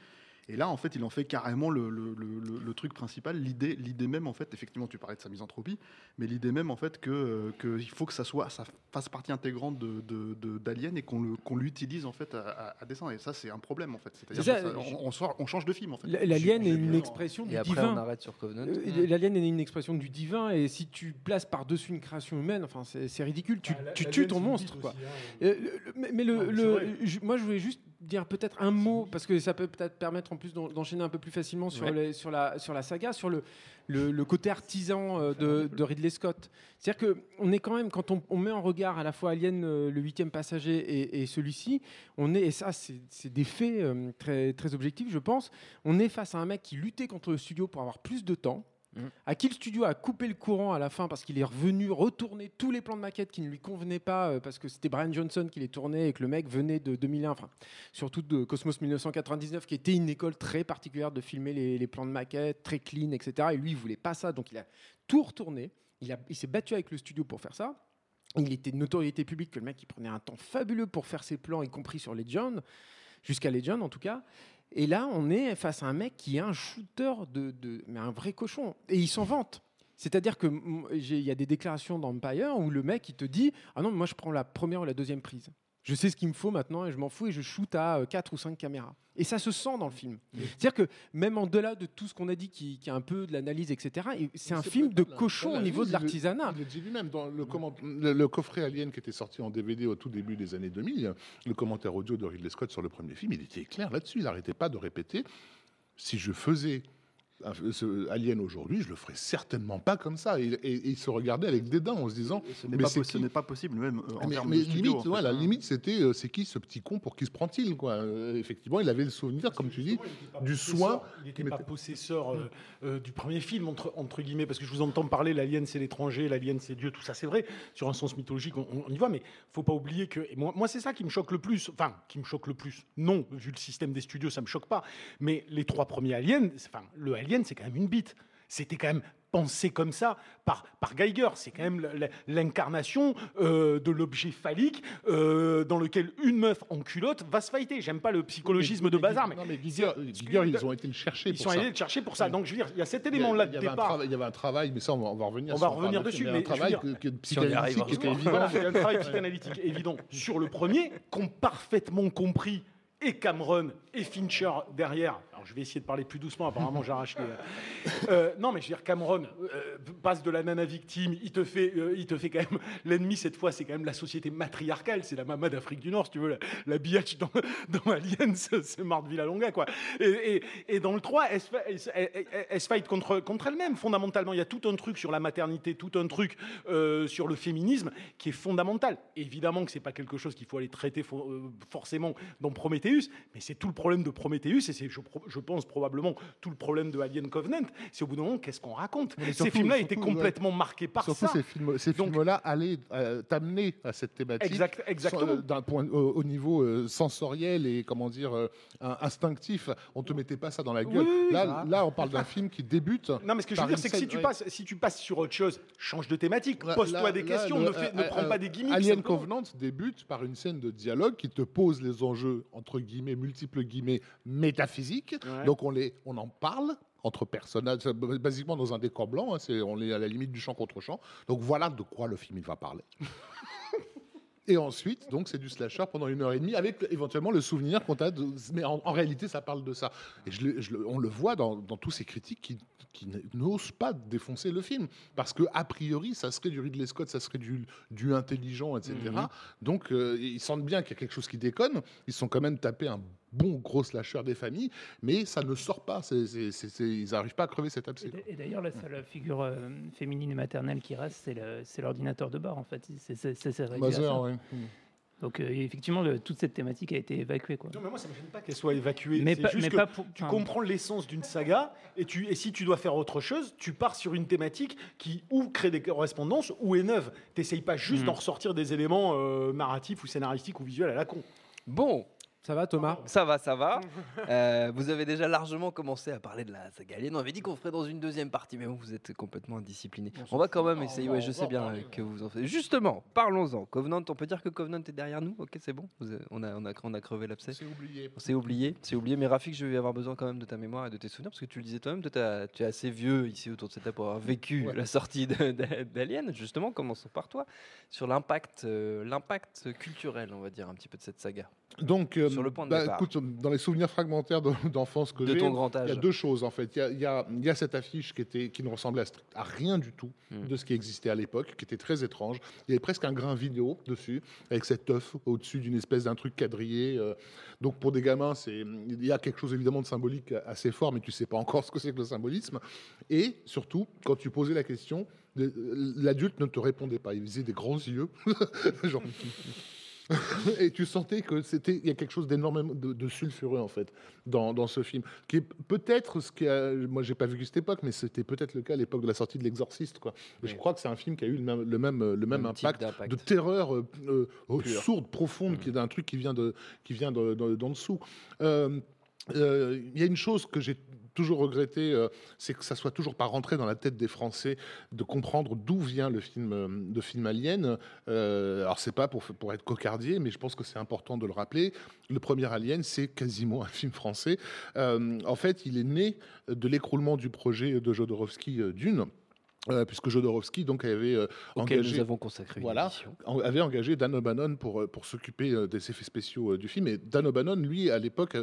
S9: Et là, en fait, il en fait carrément le, le- le- le- le truc principal, l'idée, l'idée même, en fait, effectivement, tu parlais de sa misanthropie, mais l'idée même, en fait, que, euh, que il faut que ça soit, ça fasse partie intégrante de, de- de- d'Alien et qu'on le, qu'on l'utilise, en fait, à, à- à dessein. Et ça, c'est un problème, en fait. C'est-à-dire
S7: C'est ça,
S9: que ça- on, on sort- on change de film, en fait.
S7: L- L'alien est une expression du
S4: Et après,
S7: divin.
S4: on arrête sur Covenant.
S7: Euh, L'alien est une expression du divin et si tu places par-dessus une création humaine, enfin c'est c'est ridicule, tu,
S11: Ah, la-
S7: tu
S11: l'alien,
S7: tues ton monstre. Quoi.
S11: aussi, hein.
S7: Euh, mais mais le,
S11: Non, mais c'est
S7: le-
S11: vrai.
S7: je- moi je voulais juste dire peut-être un mot parce que ça peut peut-être permettre en plus d'en- d'enchaîner un peu plus facilement sur,
S4: Ouais.
S7: les- sur, la, sur la saga, sur le, le, le côté artisan euh, de, de Ridley Scott. C'est-à-dire qu'on est quand même, quand on, on met en regard à la fois Alien, euh, le huitième passager et, et celui-ci, on est, et ça c'est des faits euh, très, très objectifs je pense, on est face à un mec qui luttait contre le studio pour avoir plus de temps, Qui le studio a coupé le courant à la fin parce qu'il est revenu retourner tous les plans de maquette qui ne lui convenaient pas euh, parce que c'était Brian Johnson qui les tournait et que le mec venait de 2001, enfin surtout de Cosmos 1999 qui était une école très particulière de filmer les, les plans de maquette, très clean, etc. Et lui, il voulait pas ça, donc il a tout retourné. Il, s'est battu avec le studio pour faire ça. Il était de notoriété publique que le mec il prenait un temps fabuleux pour faire ses plans, y compris sur Legend, jusqu'à Legend en tout cas. Et là, on est face à un mec qui est un shooter de, mais un vrai cochon. Et il s'en vante. C'est-à-dire que mm, il y a des déclarations dans Empire où le mec il te dit ah non moi je prends la première ou la deuxième prise. Je sais ce qu'il me faut maintenant et je m'en fous et je shoot à 4 ou 5 caméras. Et ça se sent dans le film. C'est-à-dire que même en delà de tout ce qu'on a dit qui, qui est un peu de l'analyse, etc., et c'est un film de cochon au niveau de l'artisanat.
S6: Il le dit lui-même dans le, comment- le, le coffret Alien qui était sorti en DVD au tout début des années 2000. Le commentaire audio de Ridley Scott sur le premier film, il était clair là-dessus. Il n'arrêtait pas de répéter si je faisais ce Alien aujourd'hui, je le ferais certainement pas comme ça. Et, et- et il se regardait avec dédain en se disant
S9: Ce n'est
S6: mais
S9: pas,
S6: c'est
S9: ce n'est pas possible, même euh, en
S6: mais,
S9: termes
S6: mais
S9: de studio,
S6: limite,
S9: en fait, hein.
S6: limite, c'était euh, c'est qui ce petit con pour qui se prend-il quoi Euh, Effectivement, il avait le souvenir, comme tu dis, du soin.
S11: Il n'était pas possesseur euh, euh, du premier film, entre, entre guillemets, parce que je vous entends parler, l'alien c'est l'étranger, l'alien c'est Dieu, tout ça c'est vrai, sur un sens mythologique, on, on y voit, mais faut pas oublier que. et moi, moi c'est ça qui me choque le plus, enfin, qui me choque le plus. Non, vu le système des studios, ça me choque pas, mais les trois premiers aliens, enfin, le alien c'est quand même une bite. C'était quand même pensé comme ça par, par Geiger. C'est quand même l'incarnation euh, de l'objet phallique euh, dans lequel une meuf en culotte va se fighter. J'aime pas le psychologisme de bazar, mais
S6: Non, mais Giger, Giger, ils ont été le chercher.
S11: ils
S6: pour
S11: sont
S6: ça.
S11: allés le chercher pour ça. Donc, je veux dire, il y a cet
S6: Il y a-
S11: élément-là
S6: il
S11: de
S6: y avait un
S11: départ.
S6: travail- Il y avait un travail, mais ça, on va, on va revenir.
S11: On va revenir
S6: de
S11: dessus, mais
S6: il y a un travail
S11: dire-
S6: que- que- psychanalytique évident.
S11: Voilà, [LAUGHS] il y a un travail psychanalytique évident sur le premier, qu'ont parfaitement compris et Cameron et Fincher derrière. Je vais essayer de parler plus doucement, apparemment j'arrache les... Euh, non mais je veux dire, Cameron euh, passe de la nana victime, il te fait, euh, il te fait quand même... L'ennemi cette fois c'est quand même la société matriarcale, c'est la maman d'Afrique du Nord si tu veux, la, biatch dans, dans Alien, c'est Marthe Villalonga quoi. Et, et- et dans le 3, elle elle se- fight contre, elle-même fondamentalement. Il y a tout un truc sur la maternité, tout un truc sur le féminisme qui est fondamental. Évidemment que c'est pas quelque chose qu'il faut aller traiter fo- forcément dans Prometheus, mais c'est tout le problème de Prometheus et c'est, je, je pense, probablement tout le problème de Alien Covenant. C'est au bout d'un moment, qu'est-ce qu'on raconte Ces films-là étaient complètement marqués par
S6: Surtout
S11: ça.
S6: ces films, ces
S11: Donc-
S6: films-là allaient euh, t'amener à cette thématique.
S11: Exact- exactement.
S6: euh, D'un point au, au niveau euh, sensoriel et comment dire instinctif, on te mettait pas ça dans la gueule.
S11: Oui, oui,
S6: là, on parle d'un film qui débute.
S11: Non, mais ce que je veux dire, c'est que si tu,
S6: ouais.
S11: passes, si tu passes sur autre chose, change de thématique, pose-toi des
S6: là,
S11: questions,
S6: le-
S11: ne, fais- ne prends pas des gimmicks.
S6: Alien. Covenant débute par une scène de dialogue qui te pose les enjeux entre guillemets multiples guillemets métaphysiques
S7: Ouais.
S6: Donc on, les, on en parle entre personnages, basiquement dans un décor blanc, hein, c'est, on est à la limite du champ contre champ. Donc voilà de quoi le film il va parler. [LAUGHS] Et ensuite, donc, c'est du slasher pendant une heure et demie, avec éventuellement le souvenir qu'on a. De... Mais en, en réalité, ça parle de ça. Et je je on le voit dans, dans tous ces critiques qui, n'osent pas défoncer le film. Parce que, a priori, ça serait du Ridley Scott, ça serait du, du intelligent, etc.
S7: Mhm.
S6: Donc, euh, ils sentent bien qu'il y a quelque chose qui déconne. Ils sont quand même tapés un bon gros slasher des familles, mais ça ne sort pas. C'est- c'est- c'est- c'est- ils n'arrivent pas à crever cet
S10: Et
S6: abcès.
S10: d- Et d'ailleurs, la seule figure euh, féminine et maternelle qui reste, c'est le- c'est l'ordinateur de bord, en fait. C'est- c'est- c'est- c'est réduit à
S6: Mother,
S10: ça.
S6: ouais.
S10: Donc, euh, effectivement, le- toute cette thématique a été évacuée. Quoi.
S11: Non, mais moi, ça ne me gêne pas qu'elle soit évacuée.
S10: Mais pas-
S11: juste
S10: mais
S11: que
S10: pas pour-
S11: tu comprends l'essence d'une saga et, tu, et si tu dois faire autre chose, tu pars sur une thématique qui ou crée des correspondances ou est neuve. Tu n'essayes pas juste
S7: Mhm.
S11: d'en ressortir des éléments euh, narratifs ou scénaristiques ou visuels à la con.
S4: Bon,
S7: Ça va, Thomas?
S4: Ça va, ça va. Euh, vous avez déjà largement commencé à parler de la saga Alien. On avait dit qu'on ferait dans une deuxième partie, mais bon, vous êtes complètement indiscipliné. On va quand même essayer. Ouais, je sais bien
S11: parler,
S4: que vous en faites. Justement, parlons-en. Covenant, on peut dire que Covenant est derrière nous? Ok, c'est bon. Vous avez- on a, on a, on a crevé l'abcès.
S6: C'est oublié.
S4: C'est oublié, c'est oublié. Mais Rafik, je vais avoir besoin quand même de ta mémoire et de tes souvenirs parce que tu le disais toi-même, tu es assez vieux ici autour de cette table pour avoir vécu
S6: Ouais.
S4: la sortie de- de- d'Alien. Justement, commençons par toi sur l'impact, euh, l'impact culturel, on va dire un petit peu de cette saga.
S6: Donc, euh,
S4: Sur le point de
S6: bah, écoute, dans les souvenirs fragmentaires de- d'enfance que
S4: De
S6: j'ai, il y a deux choses en fait. Il y a, il y a- il y a cette affiche qui, était, qui ne ressemblait à, rien du tout
S4: Mm.
S6: de ce qui existait à l'époque, qui était très étrange. Il y avait presque un grain vidéo dessus, avec cet œuf au-dessus d'une espèce d'un truc quadrillé. euh. Donc pour des gamins, il y a quelque chose évidemment de symbolique assez fort, mais tu sais pas encore [LAUGHS] ce que c'est que le symbolisme. Et surtout, quand tu posais la question, de- l'adulte ne te répondait pas. Il faisait des grands yeux, [LAUGHS] genre. [LAUGHS] et tu sentais que c'était il y a quelque chose d'énormément de, de sulfureux en fait dans, dans ce film qui est peut-être ce qui a moi j'ai pas vu cette époque mais c'était peut-être le cas à l'époque de la sortie de l'exorciste quoi. Je crois que c'est un film qui a eu le même le même, le même, impact, de terreur euh, euh, sourde profonde qui est d'un truc qui vient de qui vient de- de- d'en dessous. Euh, il y a une chose que j'ai toujours regretté, euh, c'est que ça soit toujours pas rentré dans la tête des Français de comprendre d'où vient le film, euh, le film Alien. Euh, alors c'est pas pour, pour être cocardier, mais je pense que c'est important de le rappeler. Le premier Alien, c'est quasiment un film français. Euh, en fait, il est né de l'écroulement du projet de Jodorowsky euh, Dune. Euh, puisque Jodorowsky donc avait euh, engagé
S4: nous avons consacré
S6: voilà, en- avait engagé Dan O'Bannon pour, euh, pour s'occuper euh, des effets spéciaux du film. Et Dan O'Bannon, lui, à l'époque,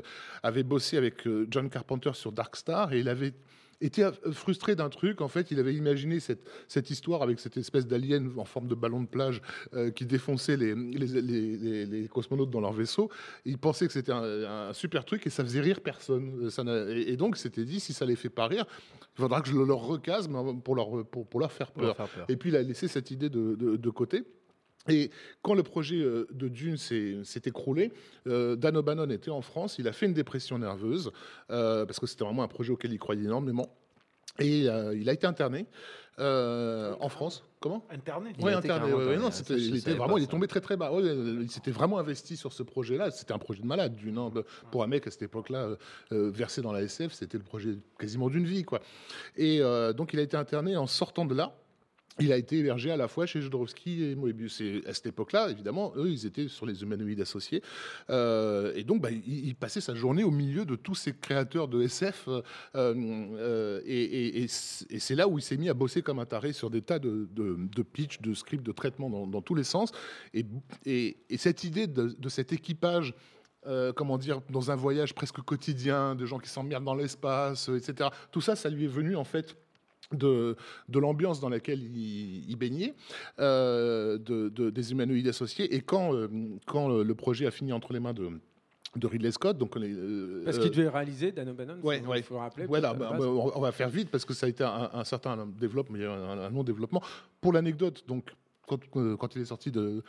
S6: avait bossé avec John Carpenter sur Dark Star et il avait été euh, frustré d'un truc. En fait, il avait imaginé cette, cette histoire avec cette espèce d'alien en forme de ballon de plage euh, qui défonçait les, les, les- les- cosmonautes dans leur vaisseau. Il pensait que c'était un, un super truc et ça faisait rire personne. Euh, Ça et, et donc, il s'était dit, si ça les fait pas rire, il faudra que je le leur recase pour leur, pour, pour leur faire
S4: Pour leur
S6: peur.
S4: faire peur.
S6: Et puis il a laissé cette idée de, de- de côté. Et quand le projet euh, de Dune s'est écroulé, euh, Dan O'Bannon était en France, il a fait une dépression nerveuse, euh, parce que c'était vraiment un projet auquel il croyait énormément. Et euh, il a été interné euh, en France. Comment?
S11: Internet.
S4: Il
S6: Oui, interné.
S4: carrément
S6: ouais, ouais,
S4: interné,
S6: non, il était vraiment, il est tombé très très bas. Ouais, il s'était vraiment investi sur ce projet-là. C'était un projet de malade, Dune. hein. Pour un mec à cette époque-là, euh, versé dans la SF, c'était le projet quasiment d'une vie, quoi. Et euh, donc, il a été interné en sortant de là. Il a été hébergé à la fois chez Jodorowsky et Moebius. Et à cette époque-là, évidemment, eux, ils étaient sur les humanoïdes associés. Euh, et donc, bah, il, passait sa journée au milieu de tous ces créateurs de SF. euh, euh, et c'est là où il s'est mis à bosser comme un taré sur des tas de, pitch, de scripts, de traitements dans, tous les sens. Et, et- et cette idée de, cet équipage comment dire, dans un voyage presque quotidien, de gens qui s'emmerdent dans l'espace, etc. Tout ça, ça lui est venu en fait de, de l'ambiance dans laquelle il, il baignait, euh, de, de- des humanoïdes associés. Et quand, euh, quand euh, le projet a fini entre les mains de, de Ridley Scott, donc les, euh,
S7: Parce qu'il devait réaliser Dan O'Bannon,
S6: Ouais,
S7: il faut le rappeler.
S6: voilà, bah, bah, on on va faire vite parce que ça a été un, un certain développement, un, un non-développement. Pour l'anecdote, donc quand, quand il est sorti de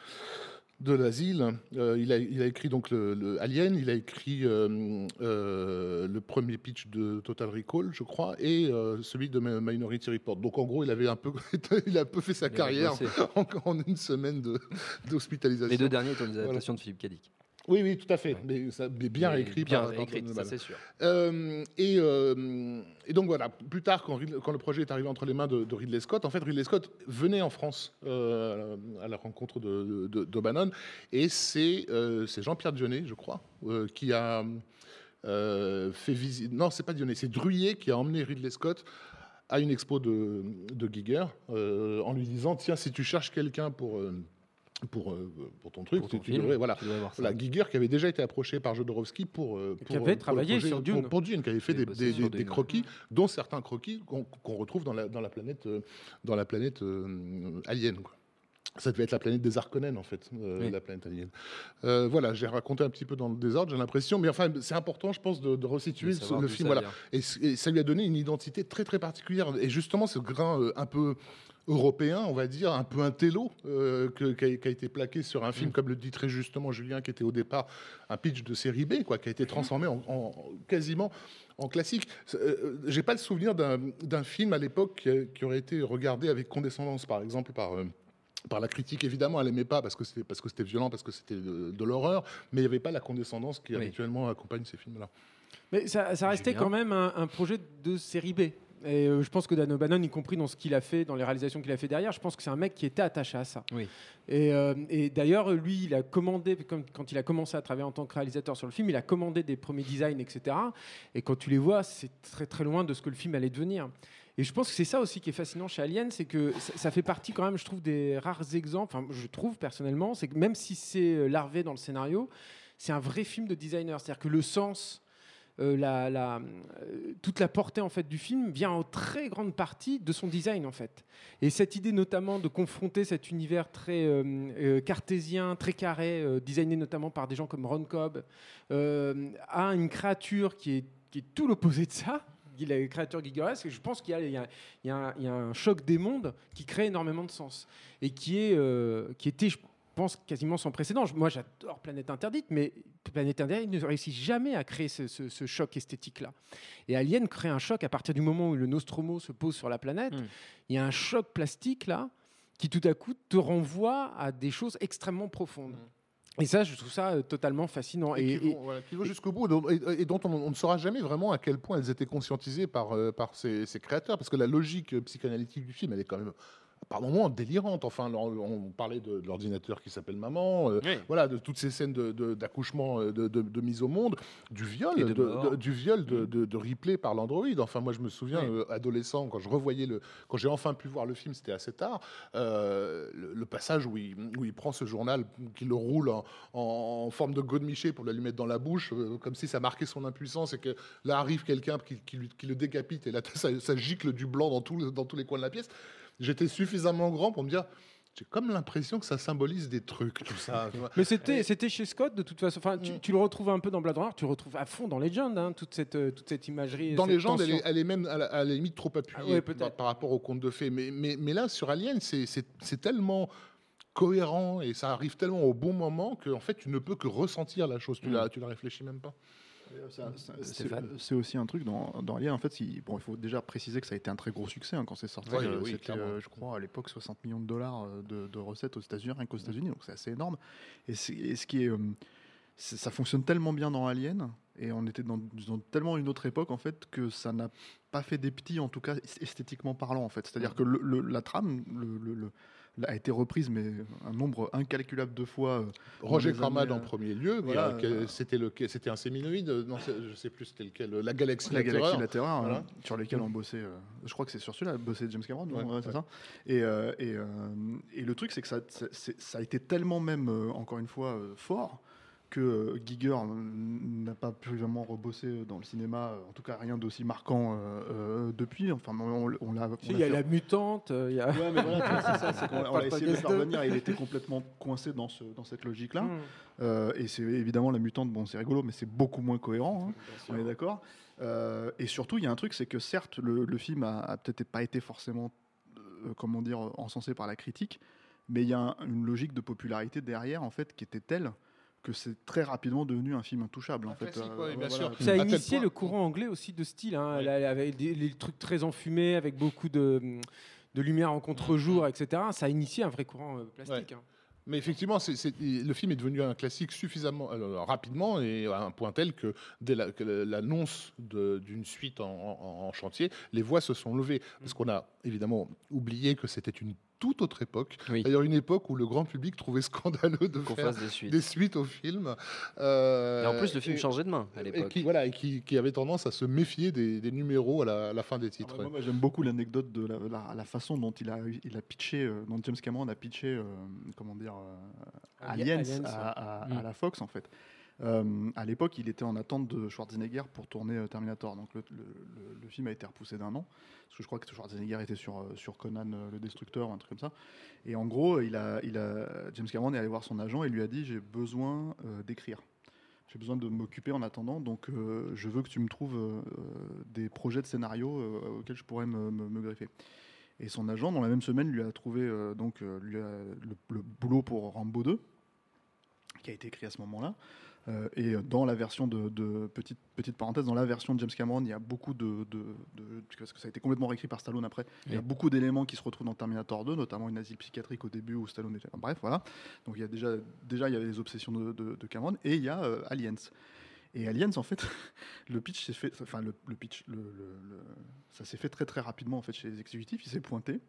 S6: de l'asile, euh, il, a, il a écrit donc le, le Alien, il a écrit euh, euh, le premier pitch de Total Recall, je crois, et celui de Mi- Minority Report. Donc en gros, il avait un peu, [LAUGHS] il a un peu fait sa
S4: Il
S6: carrière en, en une semaine de- d'hospitalisation.
S4: Les deux derniers étant des
S6: Voilà.
S4: adaptations de Philippe Cadic.
S6: Oui, oui, tout à fait. Mais, ça, mais bien
S4: Mais
S6: écrit
S4: bien
S6: par,
S4: écrit, ça c'est sûr.
S6: Euh, et, euh, et donc voilà, plus tard, quand, le projet est arrivé entre les mains de, de Ridley Scott, en fait, Ridley Scott venait en France euh, à la rencontre de, de, d'O'Bannon, et c'est, Jean-Pierre Dionnet, je crois, qui a fait visiter. Non, c'est pas Dionnet, c'est Druyer qui a emmené Ridley Scott à une expo de, de Giger en lui disant Tiens, si tu cherches quelqu'un pour. Pour, euh, pour ton truc,
S4: Pour ton
S6: tu, tu
S4: film,
S6: devrais, voilà.
S4: tu devrais voir ça.
S6: Voilà, Giger qui avait déjà été approché par Jodorowsky pour, euh,
S7: Qui
S6: pour,
S7: avait
S6: euh, pour
S7: travaillé
S6: projet-
S7: sur Dune.
S6: Pour, Dune, qui avait fait
S4: Qui
S6: des, croquis, dont certains croquis qu'on retrouve dans la, dans la planète, dans la planète euh, alien. quoi. Ça devait être la planète des Harkonnen, en fait, euh,
S4: Oui.
S6: la planète alien. Euh, voilà, j'ai raconté un petit peu dans le désordre, j'ai l'impression, mais enfin, c'est important, je pense, de, de resituer
S4: De
S6: le film. Voilà. Et, ça lui a donné une identité très, très particulière. Et justement, ce grain euh, un peu européen, on va dire, un peu un télo, euh, qui, a, été plaqué sur un
S4: Mm.
S6: film, comme le dit très justement Julien, qui était au départ un pitch de série B, quoi, qui a été transformé en, en- quasiment en classique. Euh, J'ai pas le souvenir d'un film à l'époque qui, aurait été regardé avec condescendance, par exemple, par. euh, par la critique, évidemment, elle aimait pas parce que c'était parce que c'était violent, parce que c'était de, de l'horreur, mais il n'y avait pas la condescendance qui
S4: Oui.
S6: habituellement accompagne ces films-là.
S7: Mais ça, ça restait
S4: Julien.
S7: quand même un, un projet de série B. Et euh, je pense que Dan O'Bannon, y compris dans ce qu'il a fait, dans les réalisations qu'il a fait derrière, je pense que c'est un mec qui était attaché à ça.
S4: Oui.
S7: Et, euh, et d'ailleurs, lui, il a commandé, comme- quand il a commencé à travailler en tant que réalisateur sur le film, il a commandé des premiers designs, etc. Et quand tu les vois, c'est très très loin de ce que le film allait devenir. Et je pense que c'est ça aussi qui est fascinant chez Alien, c'est que ça, fait partie quand même, je trouve, des rares exemples, enfin, je trouve personnellement, c'est que même si c'est euh, larvé dans le scénario, c'est un vrai film de designer. C'est-à-dire que le sens, euh, euh, toute la portée en fait du film vient en très grande partie de son design en fait. Et cette idée notamment de confronter cet univers très cartésien, très carré, designé notamment par des gens comme Ron Cobb, à une créature qui est tout l'opposé de ça. Il a une créature gigaresque, et je pense qu'il y y a- y un, il y a un choc des mondes qui crée énormément de sens et qui, est, euh, qui était, je pense, quasiment sans précédent. Moi, j'adore Planète Interdite, mais Planète Interdite ne réussit jamais à créer ce, ce- ce choc esthétique-là. Et Alien crée un choc à partir du moment où le Nostromo se pose sur la planète.
S4: Mm.
S7: Il y a un choc plastique là qui tout à coup te renvoie à des choses extrêmement profondes. Et ça, je trouve ça euh, totalement fascinant.
S6: et,
S7: Et,
S6: qui vont, voilà, qui vont jusqu'au bout, dont- et, et dont on, on ne saura jamais vraiment à quel point elles étaient conscientisées par, euh, par ces, ces créateurs, parce que la logique psychanalytique du film, elle est quand même par moments délirante. Enfin, on, parlait de, de l'ordinateur qui s'appelle maman, euh,
S4: Oui.
S6: voilà, de toutes ces scènes d'accouchement, euh, de, de- de mise au monde, du viol, du viol de, de- Ripley par l'androïde. Enfin, moi, je me souviens,
S4: Oui.
S6: euh, adolescent, quand je revoyais le, quand j'ai enfin pu voir le film, c'était assez tard. euh, le, le passage où il, où il prend ce journal, qu'il le roule en, en- en forme de godemiché pour le lui mettre dans la bouche, comme si ça marquait son impuissance et que là arrive quelqu'un qui, qui le décapite et là [LAUGHS] ça, ça gicle du blanc dans, tout dans tous les coins de la pièce. J'étais suffisamment grand pour me dire, j'ai comme l'impression que ça symbolise des trucs, tout ça.
S7: Mais c'était, c'était chez Scott de toute façon. Enfin, tu,
S6: Mm.
S7: tu le retrouves un peu dans Blade Runner, tu le retrouves à fond dans Legend, hein, toute cette, euh, toute cette imagerie.
S6: Dans
S7: cette
S6: Légende, elle est, elle est même à la, à la limite trop appuyée
S7: Ah ouais,
S6: par, par rapport au conte de fées. Mais, mais, mais là, sur Alien, c'est- c'est c'est tellement cohérent et ça arrive tellement au bon moment que en fait, tu ne peux que ressentir la chose. Tu
S7: Mm.
S6: la, tu la réfléchis même pas.
S9: Ça- ça- C'est aussi un truc dans, dans Alien, en fait, il, bon, il faut déjà préciser que ça a été un très gros succès hein, quand c'est sorti.
S6: Oui,
S9: Euh,
S6: oui,
S9: C'était, euh, je crois, à l'époque, 60 millions de dollars euh, de, de recettes aux États-Unis, rien qu'aux États-Unis, donc c'est assez énorme. Et, ce qui est, euh, ça fonctionne tellement bien dans Alien, et on était dans, dans tellement une autre époque, en fait, que ça n'a pas fait des petits, en tout cas esthétiquement parlant, en fait. C'est-à-dire que le- le- la trame le- le- le- a été reprise, mais un nombre incalculable de fois. euh,
S6: Roger
S9: les
S6: Cramad
S9: années,
S6: en
S9: euh,
S6: premier lieu,
S9: voilà, euh,
S6: c'était le, c'était un séminoïde, non, je sais plus c'était lequel, la galaxie,
S9: la
S6: la
S9: Galaxie. La Terreur,
S6: Voilà.
S9: hein, sur lesquels on bossait. je crois que c'est sur celui-là, bossé James Cameron, non
S6: Ouais,
S9: Ouais, c'est
S6: ouais.
S9: ça. Et, et, et le truc, c'est que ça, ça- a été tellement même, encore une fois, fort que euh, Giger euh, n'a pas pu vraiment rebosser dans le cinéma, euh, en tout cas rien d'aussi marquant euh, euh, depuis. Enfin, on, on l'a.
S7: Si, Il y a
S9: fait-
S7: la mutante, euh, il y a.
S9: Ouais, mais voilà, c'est ça, c'est [LAUGHS] on a essayé de le faire
S7: 2.
S9: venir, il était complètement coincé dans, ce, dans cette logique-là.
S7: Mm.
S9: Euh, et c'est évidemment la mutante, bon, c'est rigolo, mais c'est beaucoup moins cohérent. hein. On est d'accord. Euh, et surtout, il y a un truc, c'est que certes, le, le film a, a peut-être pas été forcément, euh, comment dire, encensé par la critique, mais il y a un- une logique de popularité derrière, en fait, qui était telle que c'est très rapidement devenu un film intouchable. En fait,
S6: classique,
S9: Euh,
S6: ouais, bien
S9: voilà.
S6: sûr.
S7: Ça a
S6: À
S7: initié
S6: point-
S7: le courant anglais aussi de style, hein, là, avec des, les trucs très enfumés, avec beaucoup de, de lumière en contre-jour, etc. Ça a initié un vrai courant euh, plastique. hein.
S6: Mais effectivement, c'est- c'est- le film est devenu un classique suffisamment euh, rapidement et à un point tel que dès la- que l'annonce de- d'une suite en, en- en chantier, les voix se sont levées. Parce qu'on a évidemment oublié que c'était une toute autre époque.
S4: Oui.
S6: D'ailleurs, une époque où le grand public trouvait scandaleux de
S4: Qu'on
S6: faire
S4: fasse des suites.
S6: au film. Euh,
S2: Et en plus, le film
S6: et-
S2: changeait de main à
S6: et
S2: l'époque.
S6: qui, voilà, et qui, qui avait tendance à se méfier des, des numéros à la, à la fin des
S9: Ah,
S6: titres.
S9: moi, moi, J'aime beaucoup l'anecdote de la, la- la façon dont il a, il a pitché, euh, dont James Cameron a pitché, euh, comment dire, euh,
S7: Ali-
S9: Aliens,
S7: Aliens,
S9: à, à-
S7: ouais.
S9: à la Fox en fait. Euh, à l'époque, il était en attente de Schwarzenegger pour tourner euh, Terminator. Donc le, film a été repoussé d'un an. Parce que je crois que Schwarzenegger était sur, euh, sur Conan euh, le Destructeur ou un truc comme ça. Et en gros, James Cameron est allé voir son agent et lui a dit J'ai besoin d'écrire. J'ai besoin de m'occuper en attendant. Donc je veux que tu me trouves des projets de scénario auxquels je pourrais me, greffer. Et son agent, dans la même semaine, lui a trouvé donc, le boulot pour Rambo 2, qui a été écrit à ce moment-là. Euh, et dans la version de, de- petite, petite parenthèse, dans la version de James Cameron, il y a beaucoup de, de- de- parce que ça a été complètement réécrit par Stallone après. Il y a beaucoup d'éléments qui se retrouvent dans Terminator 2, notamment une asile psychiatrique au début où Stallone était. Bref, voilà. Donc il y a déjà, déjà il y avait les obsessions de, Cameron et il y a euh, Aliens. Et Aliens, en fait, [LAUGHS] le pitch s'est fait, enfin le, le pitch, le- ça s'est fait très très rapidement en fait chez les exécutifs. Il s'est pointé.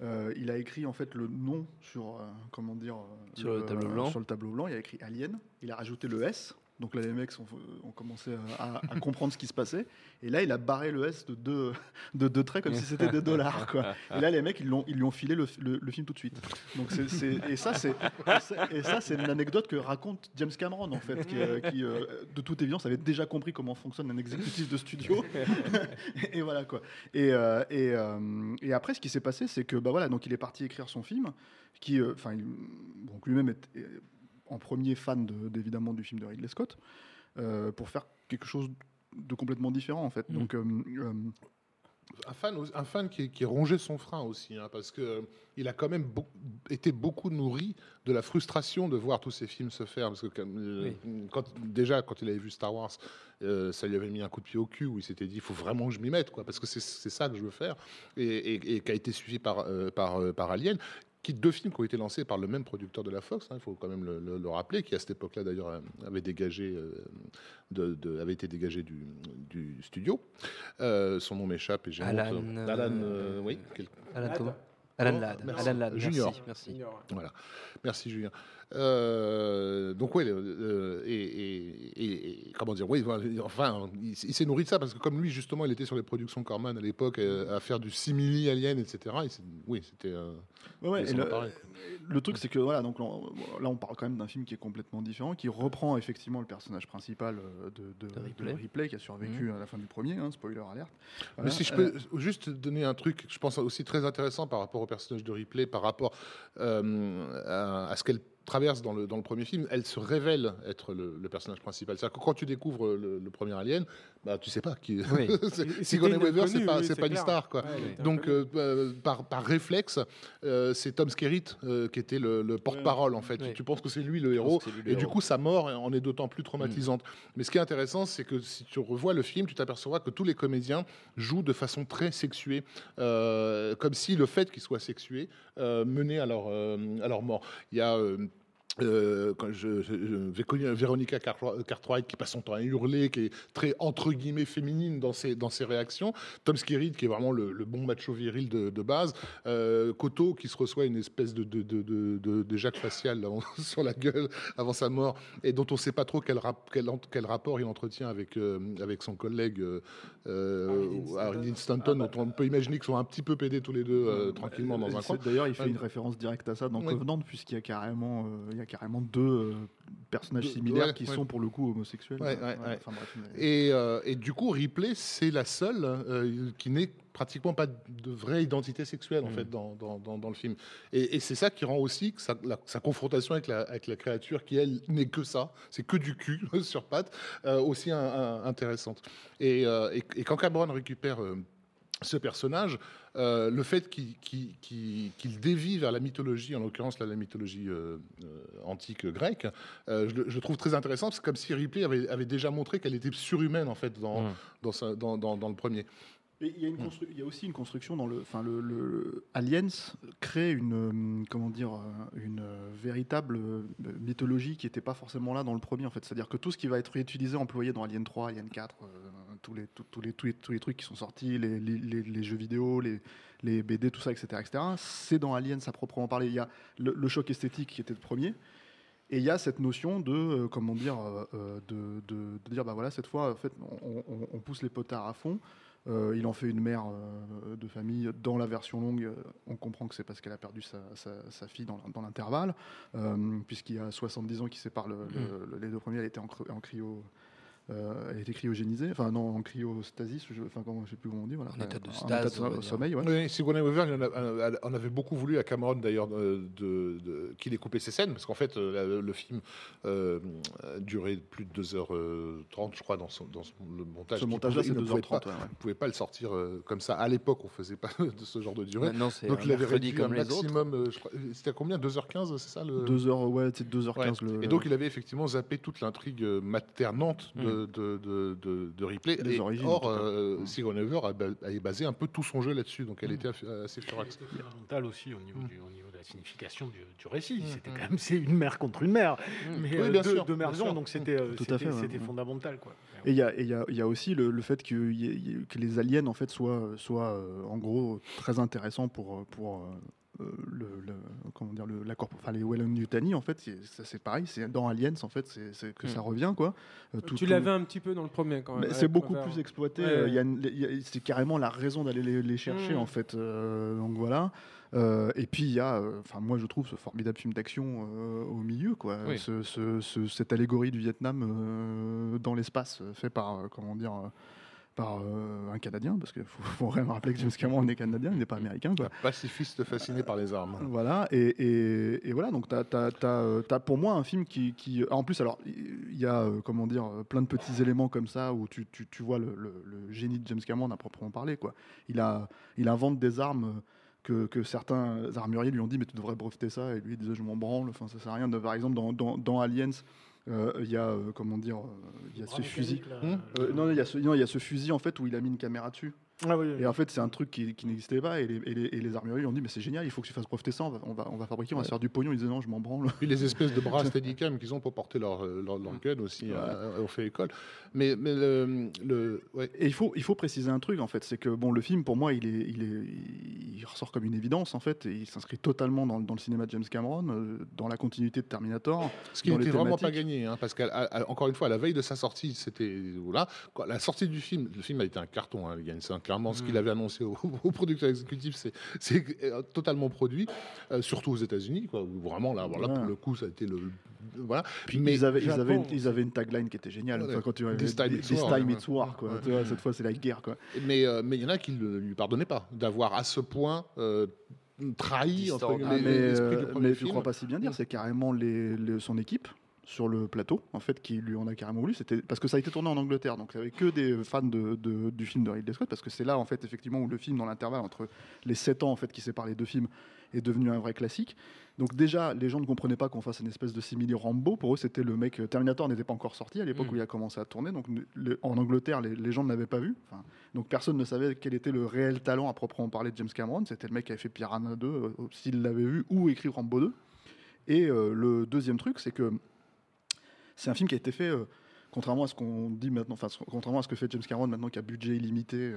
S9: Euh, il a écrit en fait le nom sur euh, comment dire euh,
S4: Sur le tableau blanc.
S9: Sur le tableau blanc, il a écrit Alien. Il a rajouté le S. Donc là, les mecs ont commencé à, comprendre ce qui se passait. Et là, il a barré le S de deux, de deux traits comme si c'était des dollars. Et là, les mecs, ils, lui ont filé le, film tout de suite. Et ça, c'est une anecdote que raconte James Cameron, en fait, qui, euh, euh, de toute évidence, avait déjà compris comment fonctionne un exécutif de studio. [LAUGHS] et voilà quoi. Et, euh, et, après, ce qui s'est passé, c'est que bah voilà, donc il est parti écrire son film, qui, enfin, lui-même est en premier fan de- d'évidemment du film de Ridley Scott, euh, pour faire quelque chose de complètement différent en fait. Donc euh, euh,
S6: un fan, un fan qui, qui rongeait son frein aussi, hein, parce que euh, il a quand même été beaucoup nourri de la frustration de voir tous ces films se faire, parce que euh, quand, déjà quand il avait vu Star Wars, euh, ça lui avait mis un coup de pied au cul où il s'était dit il faut vraiment que je m'y mette, quoi, parce que c'est c'est ça que je veux faire, et, et- et qui a été suivi par euh, par, euh, par Alien. Qui, deux films qui ont été lancés par le même producteur de la Fox, hein, il faut quand même le, le- le rappeler, qui à cette époque-là d'ailleurs euh, avait dégagé, euh, de, de- avait été dégagé du, du studio. Euh, son nom m'échappe et j'ai
S4: Alan,
S6: honte. Alan, euh, oui. quel-
S4: Alan
S7: Ladd.
S4: Alan Ladd.
S6: merci.
S4: Alan Ladd, merci,
S6: Junior.
S4: merci.
S7: Junior, ouais.
S6: Voilà. Merci Julien. Euh, donc oui, et, et- et- et- comment dire, oui, enfin, il, il s'est nourri de ça parce que comme lui justement, il était sur les productions Corman à l'époque euh, à faire du simili alien, etc. s'est- oui, c'était. euh,
S9: Ouais, ouais, et le, le truc, c'est que voilà, donc là, on- là, on parle quand même d'un film qui est complètement différent, qui reprend effectivement le personnage principal euh, de, de.
S4: Ripley,
S9: qui a survécu à la fin du premier, hein, spoiler alerte.
S6: Mais si je
S9: Euh,
S6: peux juste donner un truc, je pense aussi très intéressant par rapport au personnage de Ripley, par rapport euh, à, à ce qu'elle traverse dans le, dans le premier film, elle se révèle être le, le personnage principal. C'est-à-dire que quand tu découvres le, le premier Alien, bah, tu sais pas qui.
S4: Oui. [LAUGHS]
S6: Sigourney Weaver, c'est pas,
S7: oui,
S6: pas une star. Quoi.
S7: Ouais,
S6: Donc, euh, euh, par, par réflexe, euh, c'est Tom Skerritt euh, qui était le, le porte-parole, en fait. Tu penses que c'est lui le héros,
S4: lui
S6: et du coup, sa mort en est d'autant plus traumatisante. Mais ce qui est intéressant, c'est que si tu revois le film, tu t'apercevras que tous les comédiens jouent de façon très sexuée, comme si le fait qu'ils soient sexués menait à leur, à leur mort. Il y a. euh, euh, quand je, je- connu Véronica Cartwright Cartwright qui passe son temps à hurler, qui est très entre guillemets féminine dans ses, dans ses réactions. Tom Skerritt qui est vraiment le, le bon macho viril de, de base. Euh, Koto qui se reçoit une espèce de, de, de, de, Jacques facial là, [LAUGHS] sur la gueule avant sa mort et dont on ne sait pas trop quel, rap- quel, quel rapport il entretient avec, euh, avec son collègue euh, euh,
S7: Harry
S6: Stanton, dont on peut imaginer qu'ils sont un petit peu pédés tous les deux euh, tranquillement dans un coin.
S9: D'ailleurs, il fait une référence directe à ça dans
S6: Oui.
S9: Covenant, puisqu'il y a carrément, euh, il y a carrément deux euh, personnages similaires
S6: ouais,
S9: qui
S6: ouais.
S9: sont pour le coup homosexuels.
S6: Ouais, ouais, ouais.
S9: Enfin, bref, mais-
S6: Et, euh, et du coup, Ripley, c'est la seule euh, qui n'est pratiquement pas de vraie identité sexuelle en fait dans, dans, dans- dans le film. Et, et c'est ça qui rend aussi que sa, la- sa confrontation avec la, avec la créature, qui elle n'est que ça, c'est que du cul [LAUGHS] sur pattes, euh, aussi un- un- intéressante. Et, euh, et- et quand Cameron récupère euh, ce personnage, euh, le fait qu'il dévie vers la mythologie, en l'occurrence la mythologie euh, euh, antique grecque, euh, je, le- je le trouve très intéressant. C'est comme si Ripley avait, avait déjà montré qu'elle était surhumaine en fait dans,
S4: Mm.
S6: dans, sa- dans, dans- dans le premier.
S9: Et il y, a une constru- il y a aussi une construction dans le, enfin le, le- Aliens crée une, comment dire, une véritable mythologie qui n'était pas forcément là dans le premier en fait. C'est-à-dire que tout ce qui va être réutilisé, employé dans Alien 3, Alien 4, euh, tous les, tous, tous les, tous les, tous les trucs qui sont sortis, les, jeux vidéo, les, les BD, tout ça, etc., etc. C'est dans Aliens à proprement parler. Il y a le, le choc esthétique qui était le premier. Et il y a cette notion de, euh, comment dire, euh, euh, de, de- de dire, bah voilà, cette fois, en fait, on, on- on pousse les potards à fond. Euh, il en fait une mère de famille. Dans la version longue, on comprend que c'est parce qu'elle a perdu sa, sa- sa fille dans, dans l'intervalle, puisqu'il y a 70 ans qui séparent le- le- le- les deux premiers. Elle était en, en cryo. Euh, elle était cryogénisée, enfin non, en cryostasis, je, enfin comment, je sais plus comment on dit, voilà.
S4: En état de
S9: En
S4: stase,
S9: état
S4: on va
S9: de sommeil, ouais.
S6: Oui, Sigourney Weaver, en on avait beaucoup voulu à Cameron d'ailleurs de, de- de- qu'il ait coupé ses scènes, parce qu'en fait euh, la- le film euh, a duré plus de 2h30, je crois, dans, son- dans son- le montage.
S9: Ce montage-là, c'est
S6: il ne pouvait
S9: 2h30,
S6: pas-
S9: ouais, ouais.
S6: il ne pouvait pas le sortir euh, comme ça. À l'époque, on faisait pas [LAUGHS] de ce genre de durée.
S4: Maintenant, c'est
S6: Donc il avait réduit
S4: comme
S6: un maximum, euh, c'était à combien? 2h15, c'est ça le...
S9: 2h, ouais, c'est 2h15
S6: Ouais.
S9: le.
S6: Et donc il avait effectivement zappé toute l'intrigue euh, maternante de,
S4: Mm.
S6: De, de, de- de Ripley.
S9: Des
S6: Et
S9: origines,
S6: or, euh, Sigourney Weaver a, a basé un peu tout son jeu là-dessus, donc
S9: Mm.
S6: elle était aff- assez furax.
S11: C'était fondamental aussi au niveau, du, au niveau de la signification du, du récit.
S6: Mm,
S11: C'était
S6: mm.
S11: quand même c'est une mère contre une mère, mais
S6: Oui,
S11: euh,
S6: bien
S11: deux,
S6: sûr,
S11: deux
S6: bien sûr.
S11: donc c'était euh, c'était-
S9: ouais. Mm.
S11: fondamental quoi.
S9: Et il y a, et il y y a aussi le, le fait que, y ait- y ait- que les aliens en fait soient, soient euh, en gros très intéressants pour, pour le, le- comment dire le, la corp- enfin les Weyland Yutani en fait c'est- ça, c'est pareil c'est dans Aliens en fait c'est que
S7: Mm.
S9: ça revient quoi Euh, tout-
S7: tu l'avais un petit peu dans le premier quand même.
S9: c'est beaucoup plus exploité.
S7: Ouais,
S9: euh,
S7: ouais.
S9: a- c'est carrément la raison d'aller les, les chercher
S7: Mm.
S9: en fait. euh, donc voilà. Euh, et puis il y a, euh, enfin moi je trouve ce formidable film d'action euh, au milieu quoi.
S4: Oui.
S9: Ce- ce- ce- cette allégorie du Vietnam euh, dans l'espace euh, fait par euh, comment dire. Euh, par euh, un Canadien, parce qu'il faut, faut vraiment rappeler que James Cameron est Canadien, il n'est pas américain. Quoi.
S6: Pacifiste fasciné par les armes.
S9: Voilà, et, et- et voilà, donc tu as, pour moi un film qui. qui- en plus, alors, il y a, euh, comment dire, euh, plein de petits éléments comme ça où tu, tu- tu vois le, le- le génie de James Cameron à proprement parler. Quoi. Il, a, il invente des armes. Que, que certains armuriers lui ont dit mais tu devrais breveter ça et lui il disait je m'en branle enfin ça sert à rien de, par exemple dans, dans, dans Aliens il y a euh, comment dire euh, il y a ce fusil. Euh, non il y a ce non, il y a ce fusil en fait où il a mis une caméra dessus
S11: Ah oui, oui.
S9: et en fait, c'est un truc qui, qui n'existait pas. Et les, et les- et les armuriers ont dit Mais c'est génial, il faut que tu fasses breveter ça. On va, on va, on va fabriquer, on va se faire du pognon. Ils disaient Non, je m'en branle.
S6: Puis les espèces de bras [LAUGHS] steadicam qu'ils ont pour porter leur, euh, leur, leur gun aussi, euh, on fait école. Mais, mais le, le- ouais.
S9: Et il faut, il faut préciser un truc en fait c'est que bon, le film, pour moi, il, est, il, est, il ressort comme une évidence en fait. Et il s'inscrit totalement dans, dans le cinéma de James Cameron, euh, dans la continuité de Terminator.
S6: Ce qui n'était vraiment pas gagné, hein, parce qu'encore une fois, à la veille de sa sortie, c'était voilà, la sortie du film, le film a été un carton. Hein, Yann, c'est un- clairement ce qu'il avait annoncé au, [LAUGHS] au producteur exécutif, c'est euh, totalement produit, euh, surtout aux États-Unis, Vraiment là, pour le coup, ça a été le, le- voilà.
S9: Puis
S6: Mais
S9: ils avaient, ils, avaient une,
S6: Japon,
S9: ils avaient une tagline qui était géniale.
S6: Ouais.
S9: Enfin, quand tu
S6: This time it's
S9: This
S6: war,
S9: time
S6: ouais.
S9: it's war, quoi.
S6: Ouais.
S9: Tu vois, cette fois, c'est la guerre. Quoi.
S6: Mais euh, mais il y en a qui ne lui pardonnaient pas d'avoir à ce point euh, trahi entre
S4: Distordu.
S6: guillemets,
S9: Ah, mais
S6: du premier
S9: mais tu crois pas si bien dire, c'est carrément les, les- son équipe sur le plateau, en fait, qui lui en a carrément voulu. C'était parce que ça a été tourné en Angleterre, donc il n'y avait que des fans de, de- du film de Ridley Scott, parce que c'est là, en fait, effectivement, où le film, dans l'intervalle entre les 7 ans, en fait, qui séparent les deux films, est devenu un vrai classique. Donc déjà, les gens ne comprenaient pas qu'on fasse une espèce de simili Rambo. Pour eux, c'était le mec. Terminator n'était pas encore sorti à l'époque
S4: Mm.
S9: où il a commencé à tourner. Donc le- en Angleterre, les, les gens ne l'avaient pas vu. Enfin, donc personne ne savait quel était le réel talent à proprement parler de James Cameron. C'était le mec qui avait fait Piranha 2, euh, s'il l'avait vu, ou écrit Rambo 2. Et euh, le deuxième truc, c'est que c'est un film qui a été fait, euh, contrairement à ce qu'on dit maintenant, enfin, contrairement à ce que fait James Cameron maintenant, qui a budget illimité,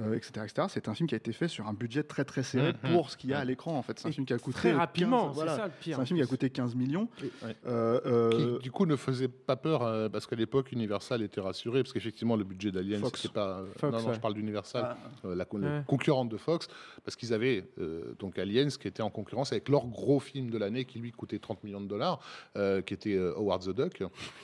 S9: euh, euh, etc., etc. C'est un film qui a été fait sur un budget très très serré
S4: Mhm.
S9: pour ce qu'il y a à l'écran. En fait, c'est un film qui a coûté
S7: Très
S9: 15
S7: rapidement, c'est
S9: voilà.
S7: ça le pire.
S9: C'est un film qui a coûté 15 millions.
S6: Ouais.
S9: Euh, euh,
S6: qui du coup ne faisait pas peur euh, parce qu'à l'époque Universal était rassuré parce qu'effectivement le budget d'Alien
S9: Fox.
S6: c'était pas euh,
S7: Fox,
S6: non non
S7: ouais.
S6: je parle d'Universal
S9: Ah.
S6: euh, la con-
S7: Ouais.
S6: concurrente de Fox parce qu'ils avaient euh, donc Aliens qui était en concurrence avec leur gros film de l'année qui lui coûtait 30 millions de dollars euh, qui était euh, Howard the Duck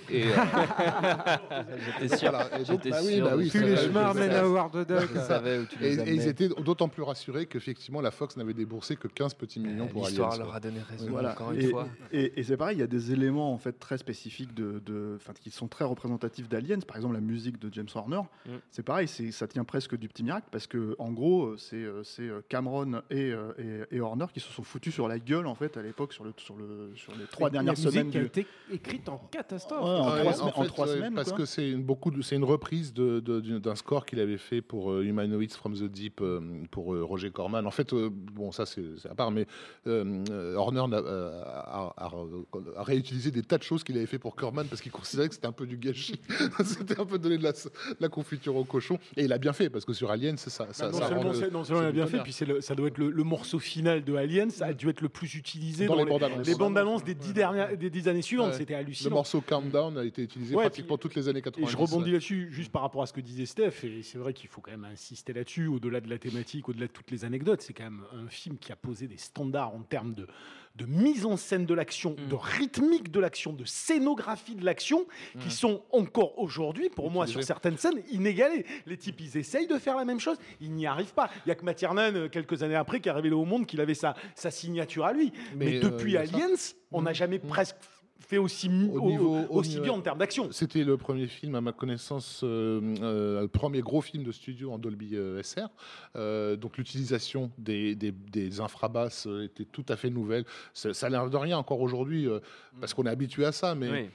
S6: et euh, [LAUGHS] [LAUGHS]
S4: J'étais sûr.
S6: voilà. Et donc,
S4: J'étais
S6: bah oui, bah oui.
S7: Plus les
S6: c'est-
S7: chemins
S6: c'est-
S7: mènent à Howard the Duck.
S4: Je savais où tu
S6: et,
S4: les
S6: et ils étaient d'autant plus rassurés qu'effectivement la Fox n'avait déboursé que 15 petits millions pour Aliens
S4: L'histoire leur a donné raison
S9: Voilà.
S4: encore une
S9: et,
S4: fois.
S9: et- et c'est pareil, il y a des éléments en fait très spécifiques de, de- enfin, qui sont très représentatifs d'Aliens. Par exemple, la musique de James Horner.
S4: Mm.
S9: C'est pareil, ça tient presque du petit miracle parce que en gros, c'est, euh, euh, Cameron et, euh, et- et Horner qui se sont foutus sur la gueule en fait à l'époque sur le sur le sur les trois dernières
S7: la musique
S9: semaines.
S7: qui a été écrite en catastrophe.
S9: Ouais, en
S6: Ouais,
S9: trois semaines- en
S6: fait,
S9: trois
S6: ouais,
S9: semaines,
S6: Parce
S9: quoi.
S6: que c'est une, beaucoup de- c'est une reprise de- de- d'une- d'un score qu'il avait fait pour euh, Human Humanoids from the Deep euh, pour euh, Roger Corman. En fait, euh, bon, ça c'est à part, mais Horner a, a- a réutilisé des tas de choses qu'il avait fait pour Corman parce qu'il considérait que c'était un peu du gâchis. [LAUGHS] c'était un peu donner de la, de la confiture au cochon. Et il a bien fait parce que sur Alien, c'est ça. ça,
S11: Bah, non
S6: ça
S11: seulement,
S6: le-
S11: non seulement il a bien fait, puis le- ça doit être le, le morceau final de Alien, ça a dû être le plus utilisé
S6: Dans
S11: dans,
S6: les bandes annonces.
S11: les bandes annonces des dix, dernières, des dix années suivantes.
S6: Ouais.
S11: C'était
S6: Le
S11: hallucinant.
S6: morceau Countdown a été utilisé
S11: Ouais,
S6: pratiquement toutes les années
S11: Et
S6: 90.
S11: je rebondis là-dessus, juste par rapport à ce que disait Steph, et c'est vrai qu'il faut quand même insister là-dessus, au-delà de la thématique, au-delà de toutes les anecdotes, c'est quand même un film qui a posé des standards en termes de, de mise en scène de l'action,
S6: Mm.
S11: de rythmique de l'action, de scénographie de l'action, qui sont encore aujourd'hui, pour moi, sur certaines scènes, inégalés. Les types, ils essayent de faire la même chose, ils n'y arrivent pas. Il y a que Matiernan, euh, quelques années après, qui a révélé au monde qu'il avait sa, sa signature à lui. Mais,
S6: Mais, euh,
S11: depuis
S6: ça.
S11: Aliens, on n'a jamais presque fait aussi,
S6: Au
S11: au-
S6: niveau- au
S11: aussi
S6: niveau-
S11: bien en termes d'action.
S6: C'était le premier film, à ma connaissance, euh, euh, le premier gros film de studio en Dolby euh, SR. Euh, donc l'utilisation des, des, des infrabasses était tout à fait nouvelle. Ça ça a l'air de rien encore aujourd'hui, euh, parce qu'on est habitué à ça, mais
S2: Oui.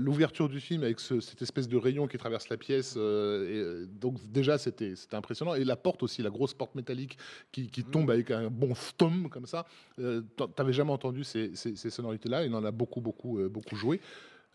S6: l'ouverture du film avec ce- cette espèce de rayon qui traverse la pièce, et, donc déjà c'était impressionnant. Et la porte aussi, la grosse porte métallique qui, qui tombe avec un bon stom comme ça. T'en- T'avais jamais entendu ces, ces- ces sonorités-là. Il en a beaucoup, beaucoup, euh, beaucoup joué.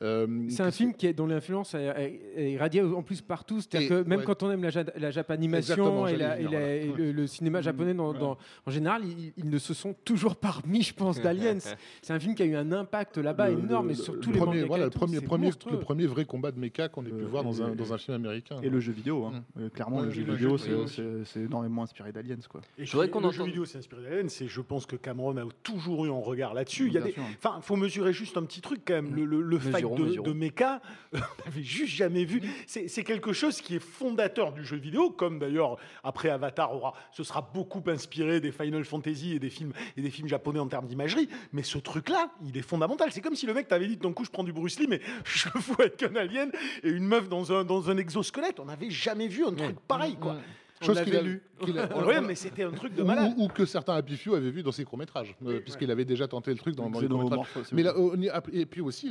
S6: Euh,
S7: C'est un film qui est, dont l'influence est, est- est irradiée en plus partout. C'est-à-dire
S6: Et-
S7: que même
S6: ouais.
S7: quand on aime la, ja- la japanimation et, la- et la- et le, cinéma japonais dans- dans- en général, ils, ils ne se sont toujours pas remis, je pense, d'Aliens. [LAUGHS] C'est un film qui a eu un impact là-bas énorme,
S6: le-
S7: et sur
S6: le
S7: tous les
S6: premier, voilà,
S7: et
S6: le premier,
S7: c'est
S6: premier, le premier vrai combat de mecha qu'on ait pu
S9: Euh,
S6: voir dans
S9: et
S6: un, dans un film américain.
S9: Et le jeu vidéo, hein.
S6: Mm.
S9: Euh, clairement,
S6: Ouais,
S9: le jeu
S6: le
S9: vidéo,
S6: jeu
S9: c'est-
S6: vidéo.
S9: c'est c'est énormément inspiré d'Aliens, quoi.
S11: Et
S2: Je voudrais
S11: puis,
S2: qu'on
S11: le jeu vidéo s'est inspiré d'Alien, c'est je pense que Cameron a toujours eu un regard là-dessus. Il y a
S9: Bien
S11: des,
S9: sûr.
S11: enfin, faut mesurer juste un petit truc quand même. Le, le, le fight
S2: Mesurons,
S11: de,
S2: mesurons.
S11: de mecha, [LAUGHS] on n'avait juste jamais vu. C'est quelque chose qui est fondateur du jeu vidéo, comme d'ailleurs après Avatar aura, ce sera beaucoup inspiré des Final Fantasy et des films et des films japonais en termes d'imagerie. Mais ce truc-là, il est fondamental. C'est comme si le mec t'avait dit d'un coup je prends du Bruce Lee, mais [LAUGHS] je fous avec un alien et une meuf dans un dans un exosquelette. On n'avait jamais vu un truc pareil, quoi.
S6: Chose qu'il a [LAUGHS] lu. qu'il a-
S11: Ouais, mais c'était un truc de
S6: ou,
S11: malade.
S6: ou- ou que certains Happy Few avaient vu dans ses courts-métrages, euh, puisqu'il avait déjà tenté le truc dans, dans les courts-métrages. Mais
S9: oui.
S6: là, et puis aussi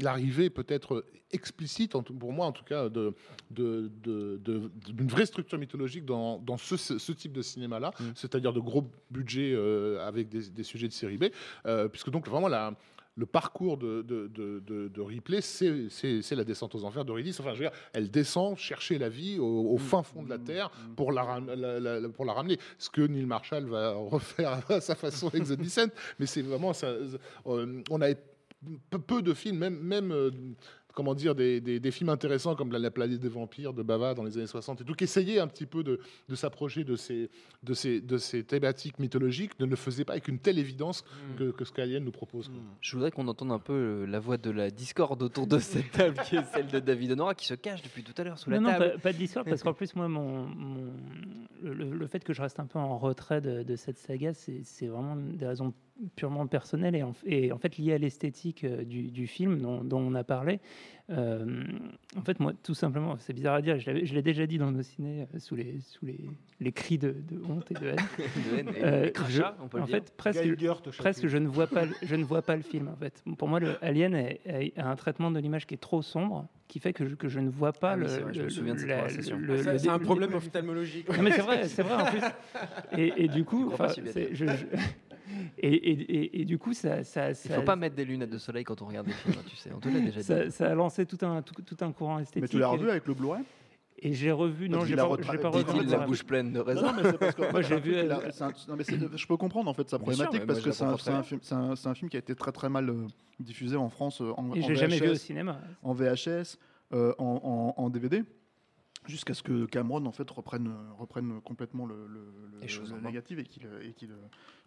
S6: l'arrivée peut-être explicite, pour moi en tout cas, de- de- de- de- d'une vraie structure mythologique dans, dans ce, ce- ce type de cinéma-là,
S9: Mm.
S6: c'est-à-dire de gros budgets euh, avec des, des sujets de série B, euh, puisque donc vraiment la le parcours de, de, de, de- de Ripley, c'est- la descente aux enfers d'Aurélie. Enfin, je veux dire, elle descend chercher la vie au, au fin fond de la Terre pour la, ram- la- la- la- pour la ramener. Ce que Neil Marshall va refaire à sa façon avec The Descent. Mais c'est vraiment... ça- euh, on a peu, de films, même... même euh, comment dire, des, des- des films intéressants comme La, La planète des vampires de Bava dans les années 60 et tout, qui essayaient un petit peu de, de s'approcher de ces, de, ces, de ces thématiques mythologiques, ne le faisaient pas avec une telle évidence que, que ce qu'Alien nous propose. quoi.
S2: Je voudrais qu'on entende un peu euh, la voix de la discorde autour de cette [LAUGHS] table, qui est celle de David Honora, qui se cache depuis tout à l'heure sous la
S10: non, non,
S2: table.
S10: pas, pas de discord, parce qu'en [LAUGHS] plus, moi, mon, mon- le, fait que je reste un peu en retrait de, de cette saga, c'est c'est vraiment des raisons purement personnelles et en, et en fait liées à l'esthétique euh, du, du film dont, dont on a parlé. Euh, en fait, moi, tout simplement, c'est bizarre à dire, je je l'ai déjà dit dans nos ciné euh, sous les, sous les, les cris de, de honte et de haine. [LAUGHS]
S2: De haine et-
S10: Euh,
S2: et crachats, on peut le
S10: en
S2: dire.
S10: fait, presque,
S11: te
S10: presque je ne vois pas, le- je ne vois pas le film. En fait, pour moi, le Alien a, a un traitement de l'image qui est trop sombre, qui fait que je, que je ne vois pas
S2: Ah
S10: le.
S2: c'est vrai, je me
S10: le-
S2: souviens de cette
S10: la-
S2: conversation.
S10: le-
S7: Ça,
S10: le-
S7: c'est un problème ophtalmologique.
S10: non, mais c'est [LAUGHS] vrai, c'est vrai en plus. Et, et du coup, je- je- et, et- et- et du coup, ça, ça,
S2: Il
S10: ça,
S2: faut pas mettre des lunettes de soleil quand on regarde des films, hein, tu sais. On te l'a déjà dit.
S10: ça, ça a lancé tout un, tout, tout un courant esthétique.
S9: Mais tu l'as revu avec le Bluray?
S10: Et j'ai revu, non, j'ai pas,
S9: retra-
S10: pas revu.
S9: La
S2: bouche pleine de raisins.
S9: non, mais c'est parce que
S10: Moi, j'ai vu,
S9: a- un- non, mais je peux comprendre en fait sa
S2: sûr,
S9: problématique parce que c'est un, film, c'est un, c'est un film qui a été très très mal euh, diffusé en France euh, en,
S10: Et
S9: en
S10: j'ai jamais vu au
S9: VHS,
S10: cinéma.
S9: en VHS, euh, en, en- en DVD. Jusqu'à ce que Cameron en fait reprenne, reprenne complètement le, le, le-
S2: Les choses
S9: le négatif et qu'il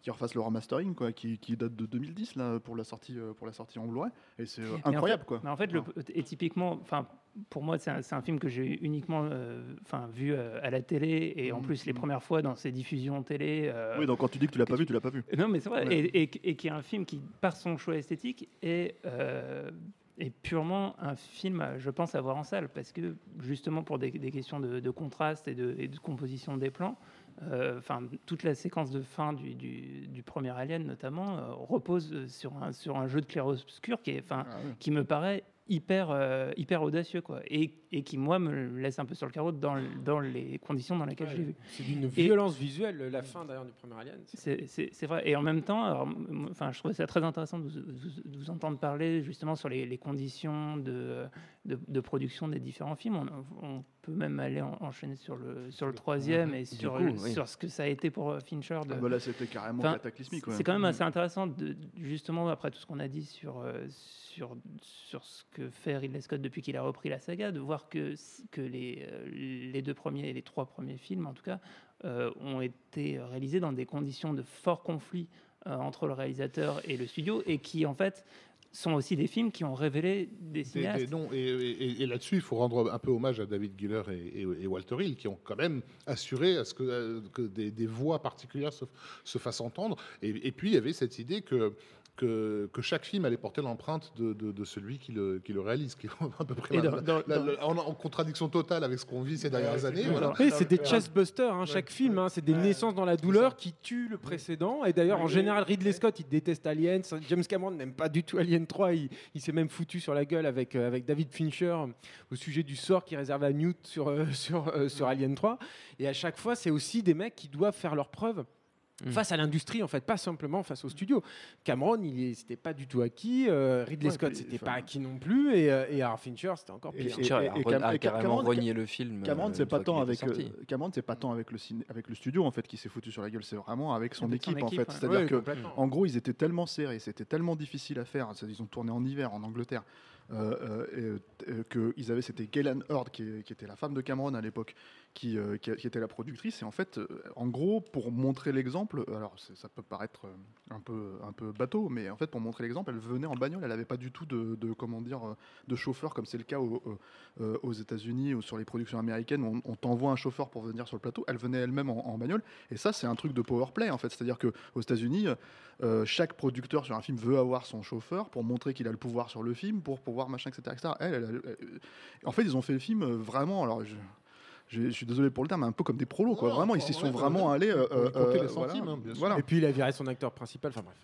S9: qu'il refasse le remastering quoi, qui, qui date de 2010 là pour la sortie euh, pour la sortie en Blu-ray et c'est euh,
S10: en
S9: incroyable
S10: fait-
S9: quoi.
S10: Mais en fait, et typiquement, enfin, pour moi, c'est un, un film que j'ai uniquement, euh, vu euh, à la télé et en
S9: Mhm,
S10: plus les
S9: mhm.
S10: premières fois dans ces diffusions télé. euh,
S9: Oui donc quand tu dis que tu l'as pas vu tu l'as pas vu.
S10: Non, mais c'est vrai.
S9: Ouais.
S10: Et, et- et qui est un film qui, par son choix esthétique, est, est purement un film, je pense, à voir en salle. Parce que, justement, pour des, des questions de, de contraste et de, et de composition des plans, euh, enfin toute la séquence de fin du, du- du premier Alien notamment euh, repose euh, sur un, sur un jeu de clair-obscur qui, est, enfin,
S9: Ah
S10: qui me paraît hyper, euh, hyper audacieux quoi, et, et qui moi me laisse un peu sur le carreau dans, le- dans les conditions dans lesquelles je l'ai vu.
S7: C'est d'une violence visuelle, la fin d'ailleurs du premier Alien.
S10: C'est- vrai. Et en même temps, enfin, je trouvais ça très intéressant de vous, de- de vous entendre parler justement sur les, les conditions de, de, de production des différents films. On, on peut même aller en- enchaîner sur le, sur le troisième et sur,
S9: coup,
S10: le-
S9: oui.
S10: sur ce que ça a été pour euh, Fincher. De...
S9: Ah bah là, c'était carrément
S10: Enfin,
S9: cataclysmique, ouais.
S10: C'est quand même
S9: Mm.
S10: assez intéressant, de, justement, après tout ce qu'on a dit sur, euh, sur, sur ce que fait Ridley Scott depuis qu'il a repris la saga, de voir que, que les, euh, les deux premiers et les trois premiers films, en tout cas, euh, ont été réalisés dans des conditions de fort conflit euh, entre le réalisateur et le studio, et qui, en fait, sont aussi des films qui ont révélé des cinéastes.
S6: des noms. Et, et- et là-dessus, il faut rendre un peu hommage à David Giller et, Walter Hill, qui ont quand même assuré à ce que, que des, des voix particulières se, se fassent entendre. Et, et puis, il y avait cette idée que, que, que chaque film allait porter l'empreinte de, de- de celui qui le, qui le réalise, qui est [LAUGHS] à peu près
S10: Et
S6: la-
S10: dans- dans-
S6: la-
S10: dans-
S6: la- en, en contradiction totale avec ce qu'on vit ces dernières années. voilà.
S7: C'est des chestbusters, hein, chaque film. hein, c'est des naissances dans la douleur qui tuent le précédent. Et d'ailleurs, en général, Ridley Scott, il déteste Aliens. James Cameron n'aime pas du tout Alien 3. Il, il s'est même foutu sur la gueule avec, euh, avec David Fincher au sujet du sort qu'il réserve à Newt sur, euh, sur, euh, sur Alien 3. Et à chaque fois, c'est aussi des mecs qui doivent faire leurs preuves. Face à l'industrie, en fait, pas simplement face au studio. Cameron, il c'était pas du tout acquis. euh, Ridley
S9: Ouais,
S7: Scott, c'était pas acquis non plus. Et, euh, et alors Fincher, c'était encore pire.
S9: et-
S2: Fincher
S9: et-
S2: a
S9: Cam-
S2: carrément
S9: Cameron-
S2: renié le film,
S9: Cameron,
S2: euh,
S9: c'est
S2: une
S9: pas tant avec euh, Cameron, c'est pas tant avec le ciné- avec le studio en fait qui s'est foutu sur la gueule, c'est vraiment avec son
S10: Avec son
S9: équipe en fait. C'est-à-dire
S7: Ouais,
S9: que en gros, ils étaient tellement serrés, c'était tellement difficile à faire. c'est- Ils ont tourné en hiver en Angleterre. euh, euh, et, euh, que ils avaient c'était Galen Hurd qui était la femme de Cameron à l'époque qui, euh, qui, était la productrice. Et en fait euh, en gros pour montrer l'exemple alors ça peut paraître euh, un peu un peu bateau mais en fait pour montrer l'exemple elle venait en bagnole. Elle avait pas du tout de, comment dire de chauffeur comme c'est le cas au- au- aux États-Unis ou sur les productions américaines on, t'envoie un chauffeur pour venir sur le plateau. Elle venait elle-même en, bagnole. Et ça c'est un truc de power play en fait. C'est-à-dire que aux États-Unis chaque producteur sur un film veut avoir son chauffeur pour montrer qu'il a le pouvoir sur le film pour pouvoir machin etc, etc. Elle, en fait ils ont fait le film vraiment alors je, je, je suis désolé pour le terme, mais un peu comme des prolos, quoi. Vraiment, ils s'y sont vraiment allés. euh,
S6: les
S9: euh,
S6: centimes,
S9: voilà.
S6: hein, bien sûr.
S9: Voilà.
S7: Et puis il a viré son acteur principal. Enfin bref.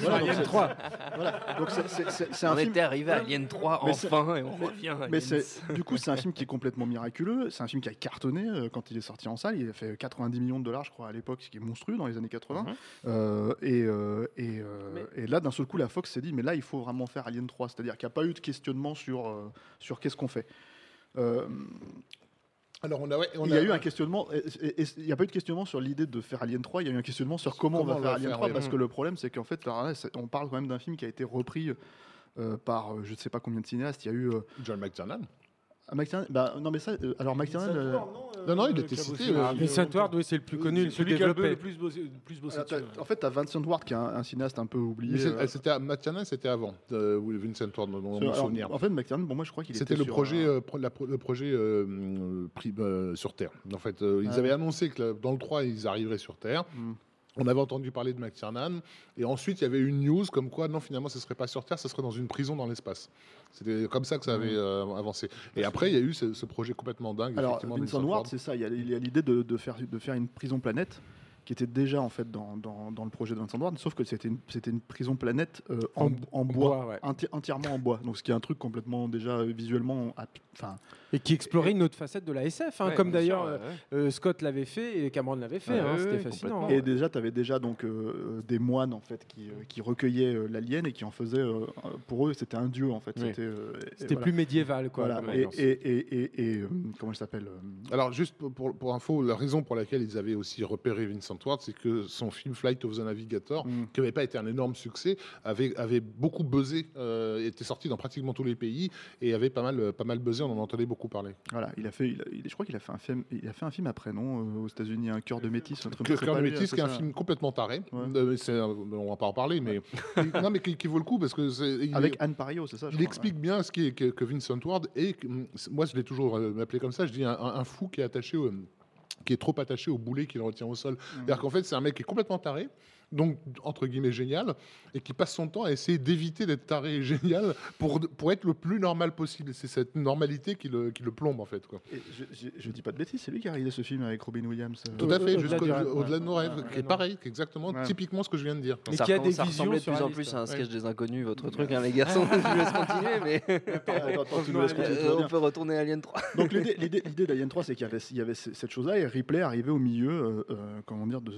S9: Voilà,
S7: Alien
S9: c'est-
S7: 3.
S9: Voilà. Donc c'est- c'est- c'est c'est un
S2: On
S9: film.
S2: était arrivé à Alien 3
S9: Mais c'est-
S2: enfin et on
S9: mais-
S2: revient
S9: Mais du coup c'est un film qui est complètement miraculeux. C'est un film qui a cartonné euh, quand il est sorti en salle. Il a fait 90 millions de dollars, je crois, à l'époque, ce qui est monstrueux dans les années 80.
S10: Mhm.
S9: Euh, et, euh, et, euh, et là, d'un seul coup, la Fox s'est dit, mais là, il faut vraiment faire Alien 3. C'est-à-dire qu'il n'y a pas eu de questionnement sur euh, sur qu'est-ce qu'on fait.
S6: Alors, on a, ouais, on
S9: il y a eu un questionnement, et- et- et il n'y a pas eu de questionnement sur l'idée de faire Alien 3, il y a eu un questionnement sur comment,
S6: Comment
S9: on va faire Alien 3,
S6: oui.
S9: parce que le problème c'est qu'en fait, là, on parle quand même d'un film qui a été repris euh, par euh, je ne sais pas combien de cinéastes, il y a eu... euh,
S6: John McTiernan.
S9: Ah, McTiernan- bah, non mais ça, euh, alors McTiernan... euh,
S6: Non, non, il était cité. euh,
S7: Ah, Vincent Ward, oui, c'est le plus connu, le plus
S11: Celui qui a le
S7: développé.
S11: plus bossé, le plus bossé
S9: alors,
S11: dessus,
S9: t'as-
S11: ouais.
S9: en fait, tu as Vincent Ward qui est un, un cinéaste un peu oublié.
S6: mais c'est-
S9: euh,
S6: c'était McTiernan, c'était avant euh, oui, Vincent Ward, dans mon
S9: alors,
S6: souvenir.
S9: en fait, McTiernan, bon, moi je crois qu'il
S6: C'était
S9: était
S6: le
S9: sur
S6: projet,
S9: un-
S6: euh, pro- la pro- le projet euh, euh, euh, sur Terre. En fait, euh, ils
S9: Ah.
S6: avaient annoncé que dans le 3, ils arriveraient sur Terre.
S9: Hmm.
S6: On avait entendu parler de McTiernan. Et ensuite, il y avait une news comme quoi, non, finalement, ce serait pas sur Terre, ce serait dans une prison dans l'espace. C'était comme ça que ça avait euh, avancé. Et après, il y a eu ce, ce projet complètement dingue.
S9: Alors, Vincent Ward, c'est ça. Il y a, il y a l'idée de, de faire, de faire une prison planète qui était déjà en fait dans, dans, dans le projet de Vincent Ward, sauf que c'était une, c'était une prison planète euh, en,
S7: En-
S9: en
S7: en
S9: bois,
S7: bois, ouais.
S9: enti- entièrement en bois. Donc, ce qui est un truc complètement déjà euh, visuellement, enfin,
S7: Et qui explorait une autre facette de la SF, hein,
S2: Ouais,
S7: comme
S2: sûr,
S7: d'ailleurs
S2: ouais,
S7: euh, Scott l'avait fait et Cameron l'avait fait.
S9: Ouais,
S7: hein,
S9: ouais,
S7: C'était
S9: ouais,
S7: fascinant.
S9: Et déjà, tu avais déjà donc euh, des moines en fait qui, euh, qui recueillaient euh, l'alien et qui en faisaient, euh, pour eux, c'était un dieu en fait. C'était, euh,
S7: C'était
S9: voilà.
S7: plus médiéval, quoi.
S9: Voilà. Et, et, et, et- et, euh, comment il s'appelle
S6: Alors, juste pour, pour, pour info, la raison pour laquelle ils avaient aussi repéré Vincent C'est que son film Flight of the Navigator,
S9: Mm.
S6: qui n'avait pas été un énorme succès, avait, avait beaucoup buzzé, euh, était sorti dans pratiquement tous les pays et avait pas mal, pas mal buzzé, on en entendait beaucoup parler.
S9: Voilà, il a fait, il a- il- je crois qu'il a fait un film, il a fait un film après, non, euh, aux États-Unis, un cœur de métis, un truc.
S6: Cœur de métis, qui est un film complètement taré.
S9: Ouais.
S6: Euh, c'est on va pas en parler, mais [LAUGHS] non, mais qui, qui vaut le coup parce que c'est,
S9: Avec
S6: est-
S9: Anne Pario, c'est ça. je
S6: il
S9: crois,
S6: explique bien ce qui est que, que Vincent Ward et moi je l'ai toujours appelé comme ça. Je dis un fou qui est attaché au qui est trop attaché au boulet qu'il retient au sol.
S9: Mm.
S6: C'est-à-dire qu'en fait, c'est un mec qui est complètement taré donc entre guillemets génial, et qui passe son temps à essayer d'éviter d'être taré et génial pour, pour être le plus normal possible. C'est cette normalité qui le, qui le plombe en fait. Quoi.
S9: Et je, je dis pas de bêtises, c'est lui qui a réalisé ce film avec Robin Williams. euh.
S6: Tout à fait,
S7: au-delà
S6: de nos rêves,
S9: Ouais,
S6: qui est pareil, qui est exactement,
S9: Ouais.
S6: typiquement ce que je viens de dire.
S7: Mais qui a des
S2: ça
S7: visions
S2: ressemblait de plus en plus à un
S6: ouais.
S2: sketch des inconnus, votre truc, hein, les garçons. [LAUGHS] je vous laisse continuer, mais [LAUGHS] on peut retourner à Alien 3.
S9: Donc l'idée- [LAUGHS] d'Alien 3, c'est qu'il y avait, cette chose-là, et Ripley arrivait au milieu, euh, euh, comment dire, de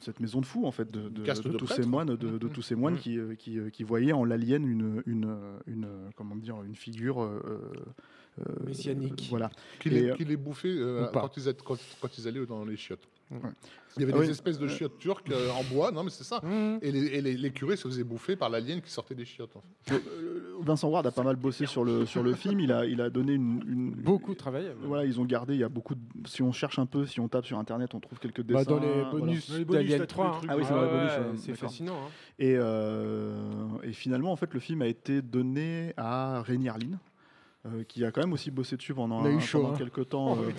S9: cette maison de fous, en fait, de, de- de
S6: de
S9: tous ces moines, de, de tous ces moines qui, euh, qui, euh, qui voyaient en l'alien une, une, une, comment dire, une figure euh, euh,
S7: Messianique.
S9: Voilà.
S6: Qu'il
S9: Et,
S6: les,
S9: euh,
S6: qu'il les bouffait euh, quand, ils, étaient- quand, quand ils allaient dans les chiottes.
S9: Ouais.
S6: Il y avait
S9: Ah
S6: des
S9: oui.
S6: espèces de chiottes turques euh, en bois, non mais c'est ça.
S7: Mmh.
S6: Et, les, et les- les curés se faisaient bouffer par l'alien qui sortait des chiottes. en fait.
S9: Euh, Vincent Ward a pas mal bossé sur le, sur le film. Il a, il a donné une, une-
S7: Beaucoup travaillé.
S9: Voilà, ils ont gardé. Il y a beaucoup. De, si on cherche un peu, si on tape sur internet, on trouve quelques
S7: Bah,
S9: dessins.
S7: dans les
S9: voilà.
S7: bonus
S9: Dans les bonus,
S7: d'Alien
S9: t'as tous
S7: 3.
S9: les
S7: hein.
S9: trucs. Ah oui, c'est dans les
S7: Ouais,
S9: bonus.
S7: ouais,
S9: euh,
S7: C'est
S9: d'accord.
S7: fascinant. hein.
S9: Et, euh, et finalement, en fait, le film a été donné à Rémi Arline. Euh, qui a quand même aussi bossé dessus pendant, un-
S7: chaud,
S9: pendant
S7: hein.
S9: quelques temps,
S7: Oh,
S9: euh,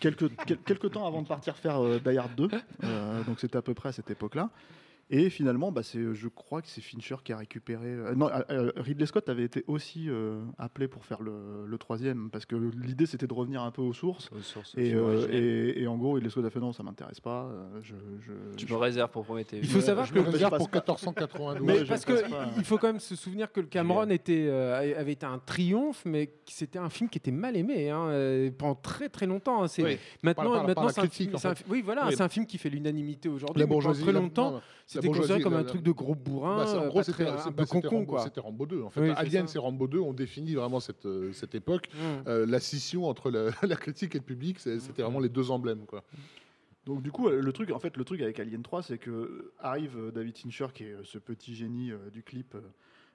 S9: quelques, quel- quelques temps avant de partir faire euh, Die Hard 2. Euh, donc c'était à peu près à cette époque-là. Et finalement, bah, c'est, je crois que c'est Fincher qui a récupéré. euh, non, euh, euh, Ridley Scott avait été aussi euh, appelé pour faire le, le troisième, parce que l'idée c'était de revenir un peu aux sources. Et, euh, en gros, Ridley Scott a fait non, ça m'intéresse pas. euh, je, je-
S2: Tu
S9: je-
S2: me réserves pour Prométhée.
S7: Il faut
S9: je-
S7: savoir
S9: je
S7: que
S9: me
S7: le-
S9: réserve pour
S6: pour 1492.
S7: Mais
S9: je
S7: parce que
S9: pas.
S7: il faut quand même se souvenir que le Cameron était, euh, avait été un triomphe, mais que c'était un film qui était mal aimé hein, euh, pendant très très longtemps. hein. C'est
S6: Oui.
S7: maintenant,
S6: Par- par-
S7: maintenant
S6: par
S7: un
S6: critique,
S7: film-
S6: en
S7: c'est un
S6: fait.
S7: fi- oui voilà,
S6: Oui.
S7: c'est un film qui fait l'unanimité aujourd'hui. Pendant
S6: bourgeoisie,
S7: très longtemps, c'était considéré comme un truc de gros bourrin,
S6: Bah, c'est- en gros,
S7: pas
S6: c'était Rambo,
S7: quoi.
S6: c'était Rambo 2. En fait,
S7: Oui, c'est
S6: Alien, c'est Rambo 2. On définit vraiment cette, euh, cette époque.
S7: Mm.
S6: Euh, la scission entre la, [LAUGHS] la critique et le public, c'était vraiment les deux emblèmes. Quoi.
S9: Donc du coup, le truc, en fait, le truc avec Alien 3, c'est que arrive euh, David Fincher, qui est ce petit génie euh, du clip.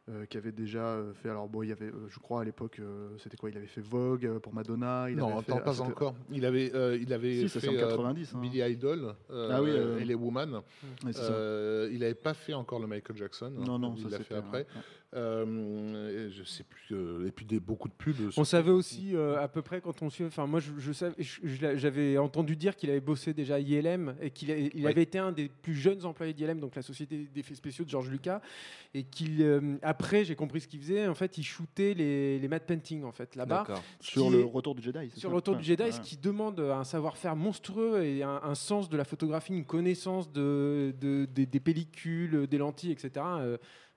S9: Euh, qui avait déjà euh, fait alors bon il y avait euh, je crois à l'époque c'était quoi il avait fait Vogue pour Madonna il
S6: non,
S9: avait fait,
S6: attends,
S9: ah,
S6: pas
S9: c'était-
S6: encore. Il avait, il avait
S9: Si,
S6: fait
S9: en 90, hein.
S6: Billy Idol
S9: Ah oui,
S6: et les Woman. Il n'avait pas fait encore le Michael Jackson.
S9: non non
S6: il
S9: ça
S6: l'a fait après.
S9: ouais.
S6: Euh, je sais plus. euh, et puis des, beaucoup de pubs.
S7: On savait aussi euh, à peu près quand on suit. Enfin, moi, je, je savais, j'avais entendu dire qu'il avait bossé déjà à ILM et qu'il a- il
S6: Oui.
S7: avait été un des plus jeunes employés d'ILM, donc la société d'effets spéciaux de George Lucas, et qu'il euh, après, j'ai compris ce qu'il faisait. En fait, il shootait les, les matte painting en fait là-bas.
S9: Sur le
S7: est-
S9: retour du Jedi c'est
S7: sur
S9: ça
S7: le retour du Jedi,
S9: ouais.
S7: ce qui demande un savoir-faire monstrueux et un, un sens de la photographie, une connaissance de, de- des- des pellicules, des lentilles, etc.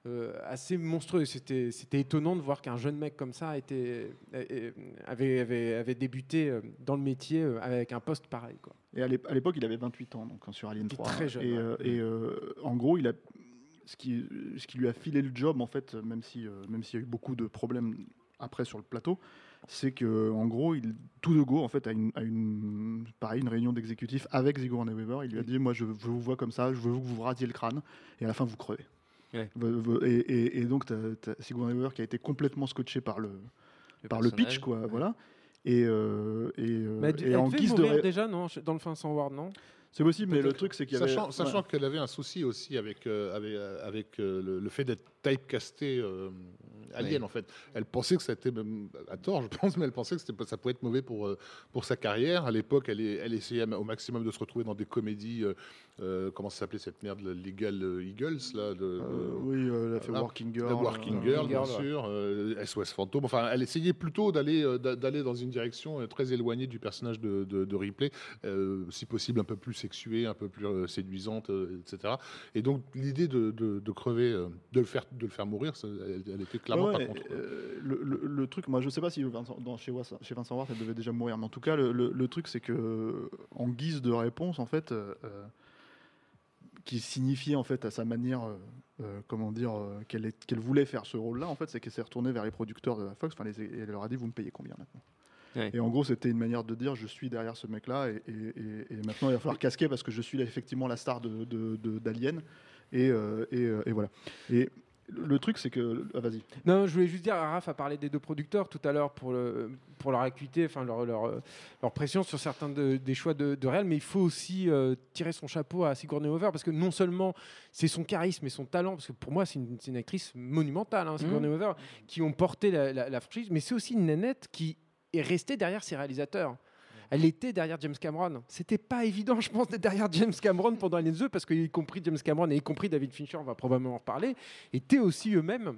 S7: euh, euh, assez monstrueux. C'était c'était étonnant de voir qu'un jeune mec comme ça était, euh, avait, avait, avait débuté euh, dans le métier euh, avec un poste pareil. Quoi.
S9: Et à l'ép- à l'époque, il avait 28 ans, donc hein, sur Alien
S7: Il est
S9: 3.
S7: très jeune,
S9: Et,
S7: ouais.
S9: euh, et, euh, en gros, il a, ce, qui, ce qui lui a filé le job, en fait, même si, euh, même s'il y a eu beaucoup de problèmes après sur le plateau, c'est que en gros, il, tout de go, en fait, a une, pareil, une réunion d'exécutifs avec Sigourney Weaver. Il lui a dit, moi, je, je vous vois comme ça, je veux que vous vous rasiez le crâne, et à la fin, vous crevez.
S2: Ouais.
S9: Et, et- et donc, tu as, Sigourney Weaver qui a été complètement scotché par le,
S2: Le
S9: par le pitch, quoi, voilà. Et, euh, et, euh,
S7: Mais elle,
S9: et
S7: elle
S9: en guise de ré-
S7: déjà non, dans le fin sans Ward, non?
S9: C'est possible, mais le truc, c'est qu'il y avait.
S6: Sachant, sachant
S9: ouais.
S6: qu'elle avait un souci aussi avec, euh, avec, euh, avec euh, le, le fait d'être typecastée euh, alien,
S2: Oui.
S6: en fait. Elle pensait que c'était, même- à tort, je pense, mais elle pensait que ça pouvait être mauvais pour, euh, pour sa carrière. À l'époque, elle, elle essayait au maximum de se retrouver dans des comédies. euh, euh, comment ça s'appelait cette merde, le Legal Eagles là, de-
S9: Euh, oui, elle a fait
S6: voilà.
S9: Working Girl.
S6: The Working Girl, bien
S7: ouais.
S6: sûr, SOS Fantôme. Enfin, elle essayait plutôt d'aller d'a- d'aller dans une direction très éloignée du personnage de, de, de Ripley, si possible un peu plus sexuée, un peu plus séduisante, etc. Et donc l'idée de, de, crever, de le faire, de le faire mourir, ça, elle, elle était clairement
S9: Ouais,
S6: pas contre.
S9: euh, le, le- le truc, moi je sais pas si Vincent, dans, chez, Vincent, chez Vincent Ward elle devait déjà mourir, mais en tout cas le, le- le truc c'est que en guise de réponse en fait, euh, euh, qui signifiait en fait à sa manière, euh, euh, comment dire, euh, qu'elle voulait faire ce rôle-là en fait, c'est qu'elle s'est retournée vers les producteurs de la Fox, enfin les- et elle leur a dit vous me payez combien maintenant.
S2: Ouais.
S9: Et en gros, c'était une manière de dire je suis derrière ce mec-là et, et- et- et maintenant il va falloir casquer parce que je suis là, effectivement la star de, de- de- d'Alien. Et, euh, et, euh, et voilà. Et le truc, c'est que. ah, vas-y.
S7: Non, je voulais juste dire, Raph a parlé des deux producteurs tout à l'heure pour, le, pour leur acuité, enfin leur, leur, leur pression sur certains de- des choix de, de réel, mais il faut aussi euh, tirer son chapeau à Sigourney Weaver parce que non seulement c'est son charisme et son talent, parce que pour moi c'est une, actrice monumentale, hein, Sigourney Weaver, qui ont porté la, la- la franchise, mais c'est aussi une nanette qui est restée derrière ses réalisateurs. Elle était derrière James Cameron. C'était pas évident, je pense, d'être derrière James Cameron pendant Alien 2 parce que, y compris James Cameron et y compris David Fincher, on va probablement en reparler, étaient aussi eux-mêmes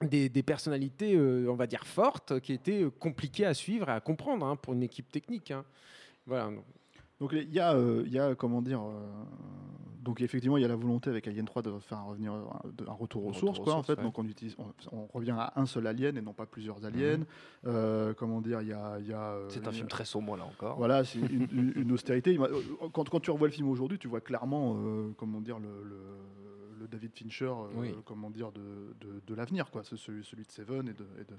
S7: des, personnalités, euh, on va dire, fortes, qui étaient compliquées à suivre et à comprendre hein, pour une équipe technique. hein. Voilà. Donc-
S9: il y, a, euh, il y a, comment dire, euh, donc effectivement il y a la volonté avec Alien 3 de faire un, revenir, un, de- un retour aux
S2: retour
S9: sources,
S2: aux
S9: quoi, en
S2: sources,
S9: fait.
S2: ouais.
S9: Donc on, utilise, on, on revient à un seul alien et non pas plusieurs aliens. Euh, comment dire, il y a, y a, euh,
S2: C'est un film très sombre là encore.
S9: Voilà, c'est une, une- une austérité. Euh, Quand, quand tu revois le film aujourd'hui, tu vois clairement, euh, comment dire, le, le- le David Fincher, euh,
S2: Oui.
S9: comment dire, de, de, de l'avenir, quoi. C'est celui, celui de Seven et de, et de,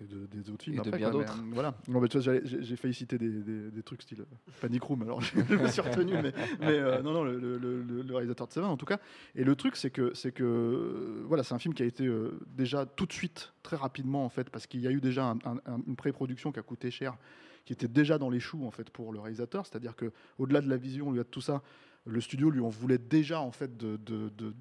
S9: et de- des autres films.
S2: Et de
S9: après,
S2: bien d'autres.
S9: euh, voilà. Non, mais tu vois, j'ai failli citer des, des- des trucs style Panic Room, alors [LAUGHS] je me suis retenu, mais, mais, euh, non, non, le, le- réalisateur de Seven en tout cas. Et le truc, c'est que, c'est que, euh, voilà, c'est un film qui a été euh, déjà tout de suite, très rapidement en fait, parce qu'il y a eu déjà un- un- un- une pré-production qui a coûté cher qui était déjà dans les choux en fait pour le réalisateur, c'est-à-dire que au-delà de la vision, au-delà de tout ça, le studio lui en voulait déjà en fait de, de- de-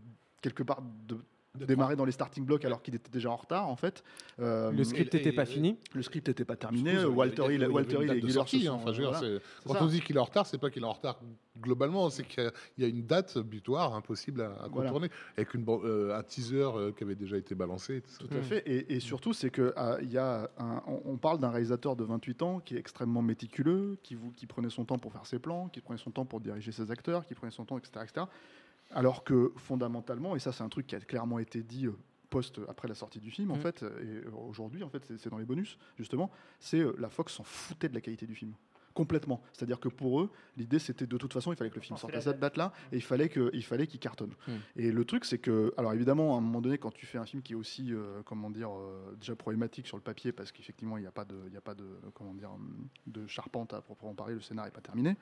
S9: quelque part de démarrer dans les starting blocks alors qu'il était déjà en retard en fait. Euh,
S7: Le script n'était pas fini.
S9: Le script n'était pas terminé.
S6: Y
S9: Walter Hill, Walter Hill et Giller
S6: hein. Enfin,
S9: voilà.
S6: Quand
S9: ça.
S6: on dit qu'il est en retard, c'est pas qu'il est en retard globalement, c'est qu'il y a- une date butoir impossible à, à
S9: Voilà.
S6: contourner, avec une, euh, un teaser euh, qui avait déjà été balancé. tout
S9: à fait. Et, et surtout, c'est que ah, il y a un- on, on parle d'un réalisateur de 28 ans qui est extrêmement méticuleux, qui, vous, qui prenait son temps pour faire ses plans, qui prenait son temps pour diriger ses acteurs, qui prenait son temps, etc., etc. Alors que fondamentalement, et ça c'est un truc qui a clairement été dit euh, post après la sortie du film, en
S7: Mm.
S9: fait, et euh, aujourd'hui, en fait, c'est- dans les bonus justement, c'est euh, la Fox s'en foutait de la qualité du film. Complètement. C'est-à-dire que pour eux, l'idée c'était de toute façon, il fallait que le film sorte à cette date-là et il fallait que- il fallait qu'il cartonne.
S2: Mm.
S9: Et le truc, c'est que, alors évidemment, à un moment donné, quand tu fais un film qui est aussi, euh, comment dire, euh, déjà problématique sur le papier, parce qu'effectivement, il n'y a pas de, il y a pas de, comment dire, de charpente à proprement parler, le scénario n'est pas terminé,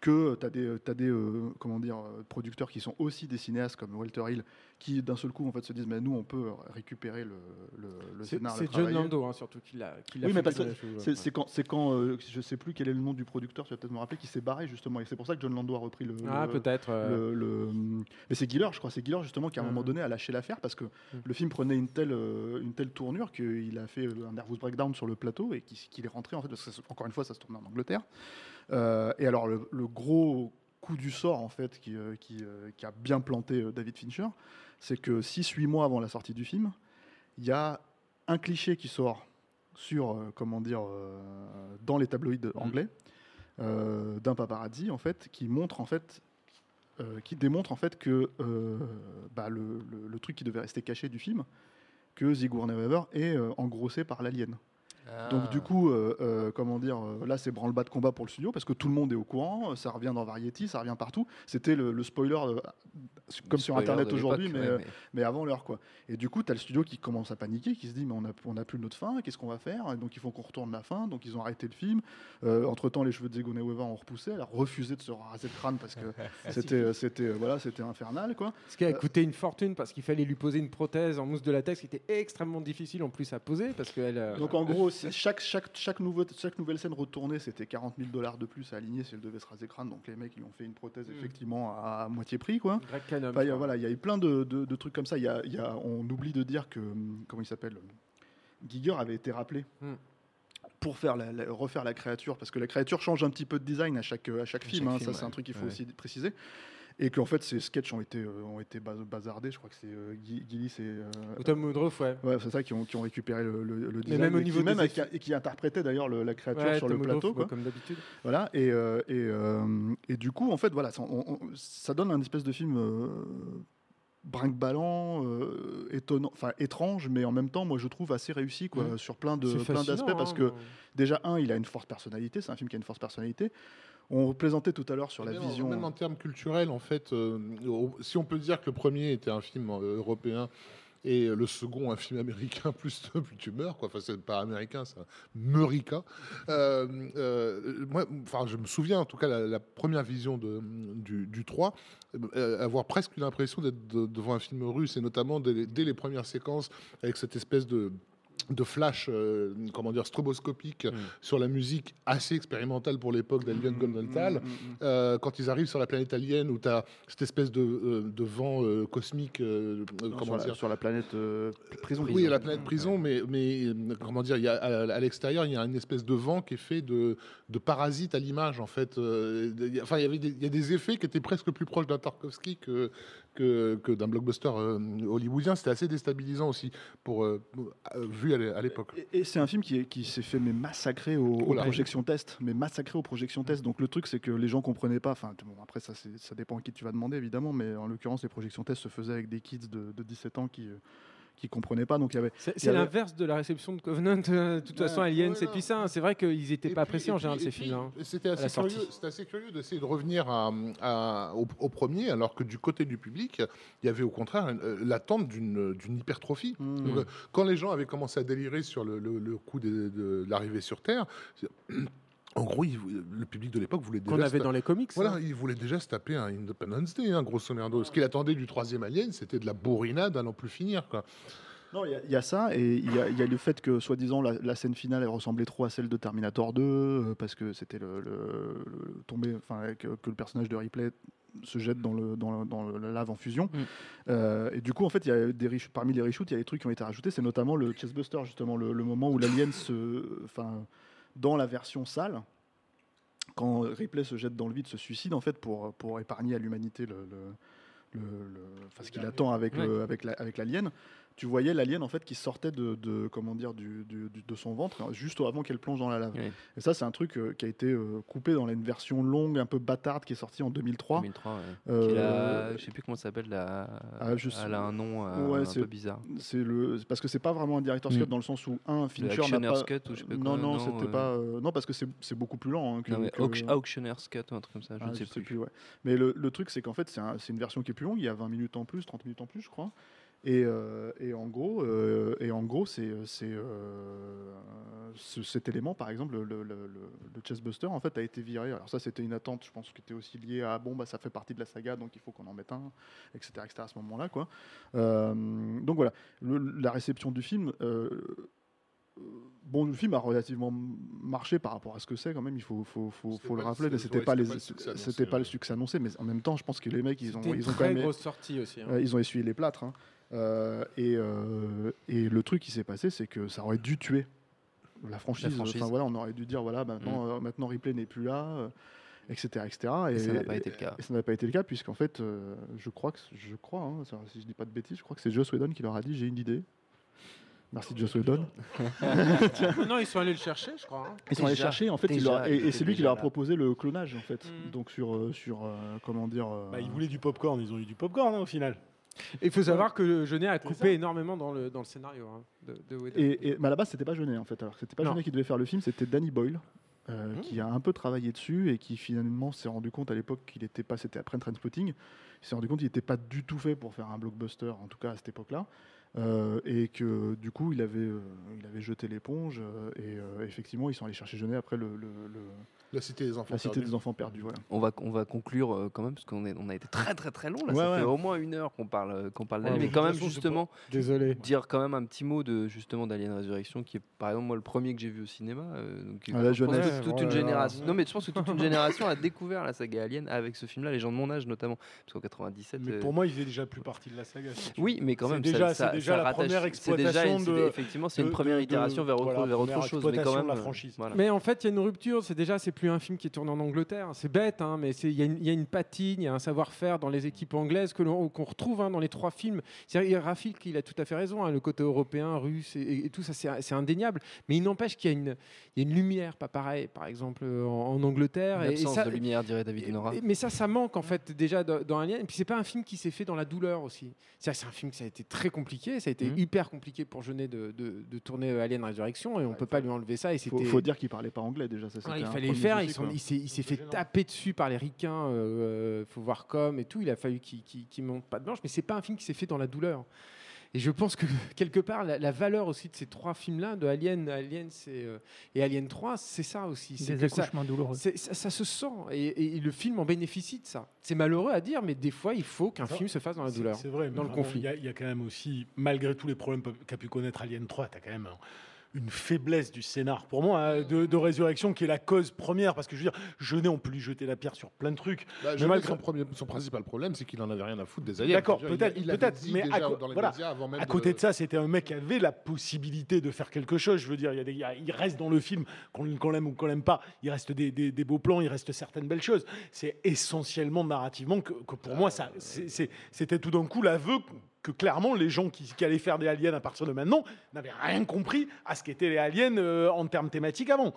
S9: que tu as des, t'as des euh, comment dire, euh, producteurs qui sont aussi des cinéastes comme Walter Hill, qui d'un seul coup en fait se disent, mais nous, on peut récupérer le, le, le
S7: C'est
S9: scénario.
S7: c'est John. Lando hein, surtout qui l'a l'a
S9: Oui, mais
S7: fait
S9: parce que c'est quand, quand euh, je sais plus quel est le nom du producteur, tu vas peut-être me rappeler, qui s'est barré justement. Et c'est pour ça que John Lando a repris le.
S7: Ah, peut-être. euh,
S9: le, le- Mais c'est Giller, je crois, c'est Giller justement qui à un moment
S7: Mhm.
S9: donné a lâché l'affaire parce que le film prenait une telle, euh, une telle tournure qu'il a fait euh, un nervous breakdown sur le plateau et qu'il est rentré en fait, parce que ça- encore une fois ça se tournait en Angleterre. Euh, et alors le, le gros coup du sort en fait qui, euh, qui, euh, qui a bien planté David Fincher, c'est que 6-8 mois avant la sortie du film, il y a un cliché qui sort sur, euh, comment dire, euh, dans les tabloïds anglais, euh, d'un paparazzi en fait, qui montre en fait, qui démontre en fait que bah, le, le- le truc qui devait rester caché du film, que Sigourney Weaver est engrossé par l'alien. Donc du coup, euh, euh, comment dire, euh, là c'est branle-bas de combat pour le studio parce que tout le monde est au courant, ça revient dans Variety, ça revient partout. C'était le, le spoiler, euh, comme sur
S2: spoiler
S9: Internet aujourd'hui, mais,
S2: ouais, mais-
S9: mais avant l'heure quoi. Et du coup, tu as le studio qui commence à paniquer, qui se dit mais on n'a on a plus notre fin, qu'est-ce qu'on va faire? Et Donc il faut qu'on retourne la fin, donc ils ont arrêté le film. entre temps, les cheveux de Sigourney Weaver ont repoussé, elle a refusé de se raser le crâne parce que [LAUGHS] c'était c'était voilà, c'était infernal quoi.
S7: Ce qui a coûté une fortune parce qu'il fallait lui poser une prothèse en mousse de latex qui était extrêmement difficile en plus à poser parce qu'elle. euh,
S9: Donc en gros, chaque, chaque, chaque, nouveau, chaque nouvelle scène retournée, c'était 40 000 dollars de plus à aligner si elle devait se raser crâne. Donc les mecs, ils ont fait une prothèse effectivement à, à moitié prix. Quoi. Enfin, y a- voilà, il y a eu plein de, de- de trucs comme ça. Y a, il y a- on oublie de dire que, hum, comment il s'appelle Giger avait été rappelé.
S7: Hmm.
S9: Pour faire la- la- refaire la créature, parce que la créature change un petit peu de design à chaque, à chaque
S2: À
S9: film,
S2: chaque
S9: hein,
S2: film,
S9: ça c'est un truc qu'il faut
S2: Ouais.
S9: aussi préciser. Et qu'en fait, ces sketchs ont été, euh, ont été bazardés. Je crois que c'est euh, Gillis et. euh,
S7: Tom Woodruff, ouais.
S9: Ouais, c'est ça qui ont, qui ont récupéré le, le, le
S7: Mais
S9: design.
S7: même au
S9: et qui
S7: niveau
S9: même
S7: des
S9: et qui, interprétait d'ailleurs le- la créature
S7: Ouais,
S9: sur
S7: Tom
S9: le
S7: Woodruff,
S9: plateau. Quoi.
S7: comme d'habitude.
S9: Voilà, et, et, et du coup, en fait, voilà, ça, on- on- ça donne un espèce de film brinque-ballant, euh, étonnant, enfin étrange, mais en même temps, moi, je trouve assez réussi quoi,
S7: Mm.
S9: sur plein de
S7: C'est
S9: plein d'aspects, parce
S7: hein,
S9: que déjà un, il a une forte personnalité, c'est un film qui a une forte personnalité. On plaisantait tout à l'heure sur
S6: Et
S9: la
S6: même en-
S9: vision.
S6: même en termes culturels, en fait, euh, si on peut dire que le premier était un film euh, européen et le second un film américain, [LAUGHS] plus, plus tu meurs, quoi. Enfin, c'est pas américain, c'est un Meurica. Euh, euh, moi, enfin, je me souviens, en tout cas, la, la première vision de, du, du 3, euh, avoir presque l'impression d'être de- devant un film russe, et notamment dès les, dès les premières séquences, avec cette espèce de de flash, euh, comment dire, stroboscopique sur la musique assez expérimentale pour l'époque d'Alien Goldenthal. Euh, quand ils arrivent sur la planète alien où tu as cette espèce de, euh, de vent euh, cosmique,
S9: Non,
S6: comment
S9: sur, la,
S6: dire,
S9: sur la planète prison.
S6: oui, la planète prison, mais, mais comment dire, y a, à, à l'extérieur, il y a une espèce de vent qui est fait de, de parasites à l'image, en fait. Enfin, il y avait des, il y a des effets qui étaient presque plus proches d'un Tarkovsky que, que, que d'un blockbuster euh, hollywoodien. C'était assez déstabilisant aussi, pour, euh, euh, vu à l'é- à l'époque.
S9: Et, et c'est un film qui, qui s'est fait mais massacrer aux, projections test, mais massacré aux projections test. Donc le truc c'est que les gens comprenaient pas. Enfin bon, après ça ça dépend à qui tu vas demander évidemment, mais en l'occurrence les projections test se faisaient avec des kids de, de 17 ans qui euh, qui comprenaient pas. Donc il y avait.
S7: C'est
S9: avait-
S7: l'inverse de la réception de Covenant. euh, De toute façon, Alien, c'est puis ça. hein. C'est vrai qu'ils n'étaient pas appréciés en général, ces films.
S6: C'était assez, curieux- assez curieux d'essayer de revenir à- à- au, au premier, alors que du côté du public, il y avait au contraire euh, l'attente d'une hypertrophie.
S9: Mmh.
S6: Donc, euh, quand les gens avaient commencé à délirer sur le, le- le coup de, de l'arrivée sur Terre, en gros, le public de l'époque voulait déjà.
S7: Qu'on
S6: se
S7: avait dans les comics.
S6: Voilà,
S7: hein.
S6: il voulait déjà se taper un Independence Day, hein, grosso merdo. Ce qu'il attendait du troisième Alien, c'était de la bourrinade à n'en plus finir. Quoi.
S9: Non, il y a- il y, a ça, et il y a, il y a le fait que, soi-disant, la, la scène finale elle ressemblait trop à celle de Terminator 2, euh, parce que c'était le, le- le- tombé, enfin, que, que le personnage de Ripley se jette dans le, dans le, dans le- la lave en fusion. Euh, et du coup, en fait, il y a des parmi les reshoots, il y a des trucs qui ont été rajoutés. C'est notamment le Chestbuster, justement, le, le moment où l'alien se, enfin, dans la version sale, quand Ripley se jette dans le vide, se suicide en fait pour, pour épargner à l'humanité le, le- le- le- enfin, ce qu'il attend avec,
S7: Ouais.
S9: avec, la- avec l'alien. Tu voyais l'alien en fait qui sortait de, de- comment dire du, du- du- de son ventre hein, juste avant qu'elle plonge dans la lave. Et ça c'est un truc euh, qui a été euh, coupé dans une version longue un peu bâtarde qui est sortie en 2003.
S2: 2003, ouais.
S9: Euh,
S2: la- je sais plus comment ça s'appelle. La...
S9: Ah, je
S2: Elle a un nom euh,
S9: Ouais,
S2: un peu bizarre.
S9: C'est le parce que c'est pas vraiment un director's
S2: Mm.
S9: cut dans le sens où un Fincher n'a pas
S2: Cut ou je sais pas
S9: non non
S2: non,
S9: c'était pas non parce que c'est beaucoup plus lent hein, que,
S2: Non, mais
S9: que-
S2: Auct- Auctioneer's Cut ou un truc comme ça, je
S9: Ah,
S2: ne sais plus.
S9: ouais. Mais le, le truc, c'est qu'en fait, c'est un- c'est une version qui est plus longue. Il y a 20 minutes en plus, 30 minutes en plus, je crois. Et, euh, et en gros, euh, et en gros, c'est euh, ce- cet élément, par exemple, le, le, le, le Chessbuster, en fait, a été viré. Alors ça, c'était une attente, je pense, qui était aussi liée à bon, bah, ça fait partie de la saga, donc il faut qu'on en mette un, etc., etc. À ce moment-là, quoi. Euh, donc voilà, Le- la réception du film. euh, Bon, le film a relativement marché par rapport à ce que c'est quand même. Il faut, faut, faut,
S6: C'était
S9: faut le rappeler, mais
S6: c'était- ouais,
S9: pas les,
S6: pas le succès annoncé,
S9: c'était pas le
S6: ouais.
S9: succès annoncé. Mais en même temps, je pense que les mecs, ils ont, ils ont quand même,
S7: grosse sortie aussi. hein.
S9: euh, ils ont essuyé les plâtres. hein. Euh, et, euh, et le truc qui s'est passé, c'est que ça aurait dû tuer la franchise.
S2: franchise.
S9: Enfin voilà, on aurait dû dire voilà, maintenant, euh, maintenant Ripley n'est plus là, euh, etc., etc.
S2: Et ça n'a pas été le cas.
S9: Et ça n'a pas été le cas puisqu'en fait, euh, je crois que je crois, hein, si je dis pas de bêtises, je crois que c'est Joss Whedon qui leur a dit j'ai une idée. Merci Joss Whedon. [LAUGHS]
S7: non, ils sont allés le chercher, je crois. hein.
S9: Ils sont allés chercher, en fait, il
S2: déjà,
S9: leur- et, c'est lui qui leur a
S2: là.
S9: proposé le clonage, en fait.
S7: Mm.
S9: Donc sur, sur euh, comment dire. euh,
S11: Bah, ils voulaient du popcorn, ils ont eu du popcorn hein, au final.
S7: Il faut savoir que Jeunet a coupé énormément dans le, dans le scénario hein, de, de.
S9: Et, et- mais à la base, c'était pas Jeunet en fait. Alors, c'était pas. Jeunet qui devait faire le film, c'était Danny Boyle. euh,
S7: Mmh.
S9: qui a un peu travaillé dessus et qui finalement s'est rendu compte à l'époque qu'il était pas, c'était après Trainspotting, il s'est rendu compte qu'il n'était pas du tout fait pour faire un blockbuster, en tout cas à cette époque-là, euh, et que du coup il avait, euh, il avait jeté l'éponge et effectivement ils sont allés chercher Jeunet après le, le- le-
S6: La cité des enfants.
S9: la cité
S6: perdus.
S9: des enfants perdus. Voilà.
S2: On va, on va conclure euh, quand même, parce qu'on est- on a été très très très long. Là,
S9: Ouais,
S2: ça
S9: ouais.
S2: fait au moins une heure qu'on parle, euh, qu'on parle
S7: Ouais,
S2: d'Alien.
S7: mais
S2: mais quand même, justement,
S7: Désolé.
S2: dire quand même un petit mot de justement d'Alien Résurrection, qui est par exemple moi le premier que j'ai vu au cinéma. euh, donc,
S9: Ah, la
S2: je pense
S9: jeunesse.
S2: que toute
S7: Ouais,
S2: une génération. Non, mais je pense que toute une [LAUGHS] génération a découvert la saga Alien avec ce film-là, les gens de mon âge notamment, parce qu'en 97.
S11: Mais
S2: euh,
S11: pour moi, il faisait déjà plus partie de la saga.
S2: Oui, mais quand
S11: C'est
S2: même,
S11: déjà-
S2: ça,
S11: déjà
S2: ça
S11: la
S2: rattache-
S11: première
S2: c'est déjà-
S11: exploitation
S2: c'est-
S11: de-
S2: Effectivement, c'est une première itération vers autre, chose, mais quand même. euh.
S7: Mais en fait, il y a une rupture. C'est déjà, c'est plus un film qui est tourné en Angleterre. C'est bête, hein, mais il y, a une- il y a une patine, il y a un savoir-faire dans les équipes anglaises que l'on- qu'on retrouve hein, dans les trois films. C'est Rafik, il a tout à fait raison. hein, le côté européen, russe et, et tout ça, c'est c'est indéniable. Mais il n'empêche qu'il y, a une- il y a une lumière, pas pareil, par exemple en, en Angleterre. Et- et ça-
S2: de lumière, dirait David Nora.
S7: Mais ça, ça manque en fait déjà dans, dans Alien. Et puis c'est pas un film qui s'est fait dans la douleur aussi. C'est c'est un film qui ça a été très compliqué. Ça a été
S2: Mhm.
S7: hyper compliqué pour Jeunet de, de- de tourner Alien Résurrection et on peut pas lui enlever ça. Et
S9: Faut, faut dire qu'il parlait pas anglais déjà. Ça,
S7: Ouais, il fallait faire. il s'est il s'est
S11: C'est
S7: fait
S11: gênant.
S7: taper dessus par les ricains. euh, faut voir comme et tout. Il a fallu qu'il qu'il- qu'il monte pas de blanche. Mais c'est pas un film qui s'est fait dans la douleur. Et je pense que [LAUGHS] quelque part, la, la valeur aussi de ces trois films-là, de Alien, Alien c'est, euh, et Alien 3, c'est ça aussi. C'est
S10: Des
S7: ça-
S10: accouchements douloureux.
S7: c'est- ça, ça se sent. Et, et le film en bénéficie de ça. C'est malheureux à dire, mais des fois, il faut qu'un
S11: Ça,
S7: film se fasse dans la douleur.
S11: C'est vrai, mais
S7: dans le conflit.
S11: Il y, a- il y a quand même aussi, malgré tous les problèmes qu'a pu connaître Alien 3, tu as quand même un- une faiblesse du scénar pour moi hein, de, de résurrection qui est la cause première parce que je veux dire Jeunet on peut lui jeter la pierre sur plein de trucs
S6: Bah,
S11: Mais malgré-
S6: son, premier, son principal problème, c'est qu'il en avait rien à foutre des aliens.
S11: D'accord, peut-être, mais à, co-
S6: dans les
S11: voilà,
S6: médias avant même
S11: à côté
S6: de-
S11: de ça, c'était un mec qui avait la possibilité de faire quelque chose. Je veux dire, il, y a des- il y a- il reste dans le film, qu'on l'aime ou qu'on l'aime pas, il reste des, des- des beaux plans, il reste certaines belles choses. C'est essentiellement narrativement que, que pour moi, ça, c'était tout d'un coup l'aveu que clairement les gens qui, allaient faire des aliens à partir de maintenant n'avaient rien compris à ce qu'étaient les aliens euh, en termes thématiques avant.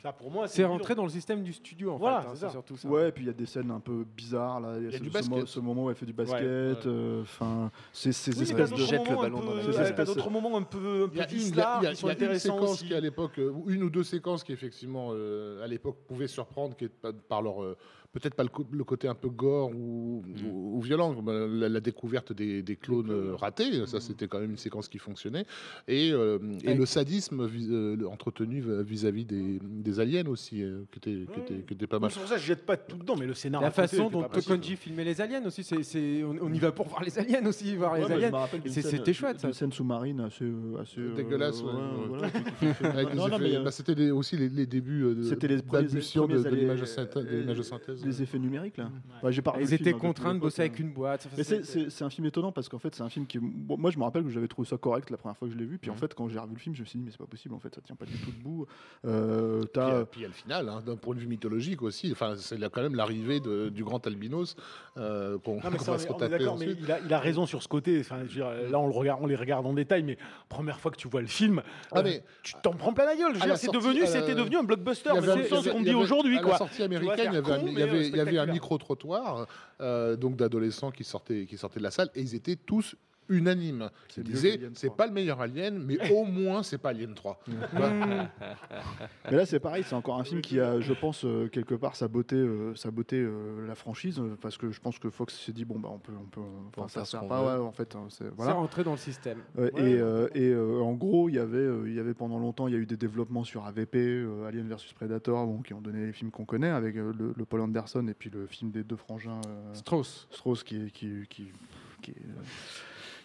S11: Ça, pour moi,
S7: C'est rentré dans le système du studio, en
S11: Voilà,
S7: fait. hein,
S11: c'est
S7: surtout ça.
S9: Ouais, et puis il y a des scènes un peu bizarres là. Il y a,
S6: Il y a
S9: ce,
S6: du
S9: ce
S6: basket.
S9: mo- ce moment où elle fait du basket.
S6: ouais.
S9: euh, Enfin, c'est ces espèces de
S2: jette le ballon dans
S11: d'autres moments un peu, un
S6: Il y a
S11: peu
S6: une, il y a-
S11: bizarres
S6: il y a-
S11: qui sont
S6: il y a une
S11: intéressants
S6: séquence
S11: aussi.
S6: qui à l'époque, euh, une ou deux séquences qui effectivement euh, à l'époque pouvaient surprendre, qui est pas- par leur euh, peut-être pas le, côté un peu gore ou,
S11: Mm.
S6: ou- ou violent, comme, euh, la, la découverte des, des clones ratés,
S11: Mm.
S6: ça c'était quand même une séquence qui fonctionnait, et, euh, et le sadisme vis- euh, entretenu vis-à-vis des, des aliens aussi, euh, qui, était, qui, était, qui était pas mal.
S11: C'est pour ça que je jette pas tout dedans, mais le scénario.
S7: La façon dont. Tokonji filmait les aliens aussi, c'est, c'est- on, on y va pour [LAUGHS] voir les aliens aussi, voir
S9: Ouais,
S7: les
S9: je
S7: aliens.
S9: me rappelle
S7: Et
S9: d'une
S7: c'est-
S9: scène-
S7: c'était chouette, ça.
S9: Une scène sous-marine assez, assez euh,
S6: Dégueulasse, ouais,
S9: voilà, qui- qui. [LAUGHS]
S6: Avec
S9: Non, non,
S6: effets-
S9: mais, euh,
S6: bah, c'était les- aussi les, les débuts euh, de
S9: C'était les premiers,
S6: de,
S9: premiers
S6: de l'image de synthèse. de l'image de synthèse.
S9: les effets numériques là.
S7: Ils étaient
S9: hein,
S7: contraints de bosser avec une boîte.
S9: C'est- un film étonnant parce qu'en fait c'est un film qui moi je me rappelle que j'avais trouvé ça correct la première fois que je l'ai vu puis en
S6: Mhm.
S9: fait quand j'ai revu le film je me suis dit mais c'est pas possible en fait ça tient pas du tout debout euh,
S6: Puis,
S9: t'as-
S6: euh, puis il y a le final, hein, d'un point de vue mythologique aussi. Enfin, c'est quand même l'arrivée du grand albinos euh, qu'on [LAUGHS] va se retaper
S11: mais il a, il a raison sur ce côté. Enfin, je veux dire, là, on, le regarde, on les regarde en détail, mais première fois que tu vois le film,
S6: Ah,
S11: euh,
S6: mais-
S11: tu t'en prends plein la gueule. C'est devenu, c'était devenu un blockbuster. C'est le
S6: y
S11: qu'on dit aujourd'hui,
S6: la sortie américaine, il y avait un,
S11: euh,
S6: micro-trottoir euh, donc d'adolescents qui sortaient, qui sortaient de la salle et ils étaient tous
S9: mieux
S6: disaient
S9: qu'Alien
S6: c'est
S9: 3.
S6: pas le meilleur Alien, mais [LAUGHS] au moins c'est pas Alien 3. Voilà. [LAUGHS]
S9: mais là c'est pareil c'est encore un film qui a je pense euh, quelque part sa beauté euh, sa beauté euh, la franchise euh, parce que je pense que Fox s'est dit bon bah on peut on peut
S2: peut en
S9: enfin, ça sert pas ouais, en fait hein, c'est voilà
S7: rentré dans le système.
S9: Euh,
S11: Ouais.
S9: et euh, et, euh, en gros, il y avait, euh, il y avait pendant longtemps, il y a eu des développements sur AVP, euh, Alien vs Predator, bon, qui ont donné les films qu'on connaît avec euh, le, le Paul Anderson et puis le film des deux frangins euh,
S7: Strauss.
S9: Strauss qui qui, qui, qui est,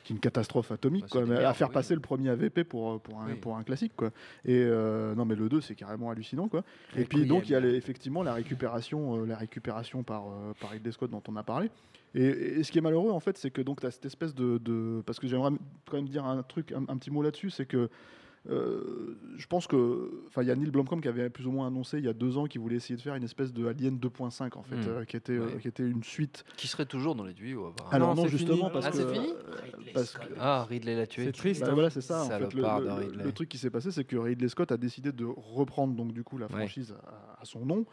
S9: une catastrophe atomique,
S2: Bah,
S9: quoi, mais à faire
S2: oui.
S9: passer le premier AVP pour, euh, pour, un,
S2: Oui.
S9: pour un classique. Quoi. Et euh, non, mais le 2, c'est carrément hallucinant. Quoi. Et puis donc, il y a les- effectivement la récupération, euh, la récupération par, euh, par Ridley Scott dont on a parlé. Et, et ce qui est malheureux, en fait, c'est que donc tu as cette espèce de, de- Parce que j'aimerais quand même dire un truc, un, un petit mot là-dessus, c'est que. je pense que, enfin, il y a Neil Blomkamp qui avait plus ou moins annoncé il y a deux ans qu'il voulait essayer de faire une espèce de Alien 2.5 en fait,
S2: Hmm.
S9: euh, qui était euh, qui était une suite.
S2: Qui serait toujours dans les tuyaux, apparemment.
S9: Alors
S7: non,
S9: non, justement
S7: fini.
S9: parce
S2: Ah,
S9: que
S2: c'est fini
S9: parce que-
S2: Ah, Ridley l'a tué.
S7: C'est triste.
S9: bah
S7: hein.
S9: voilà, c'est ça. En fait, le, truc qui s'est passé, c'est que Ridley Scott a décidé de reprendre donc du coup la
S2: Ouais.
S9: franchise à, à son nom,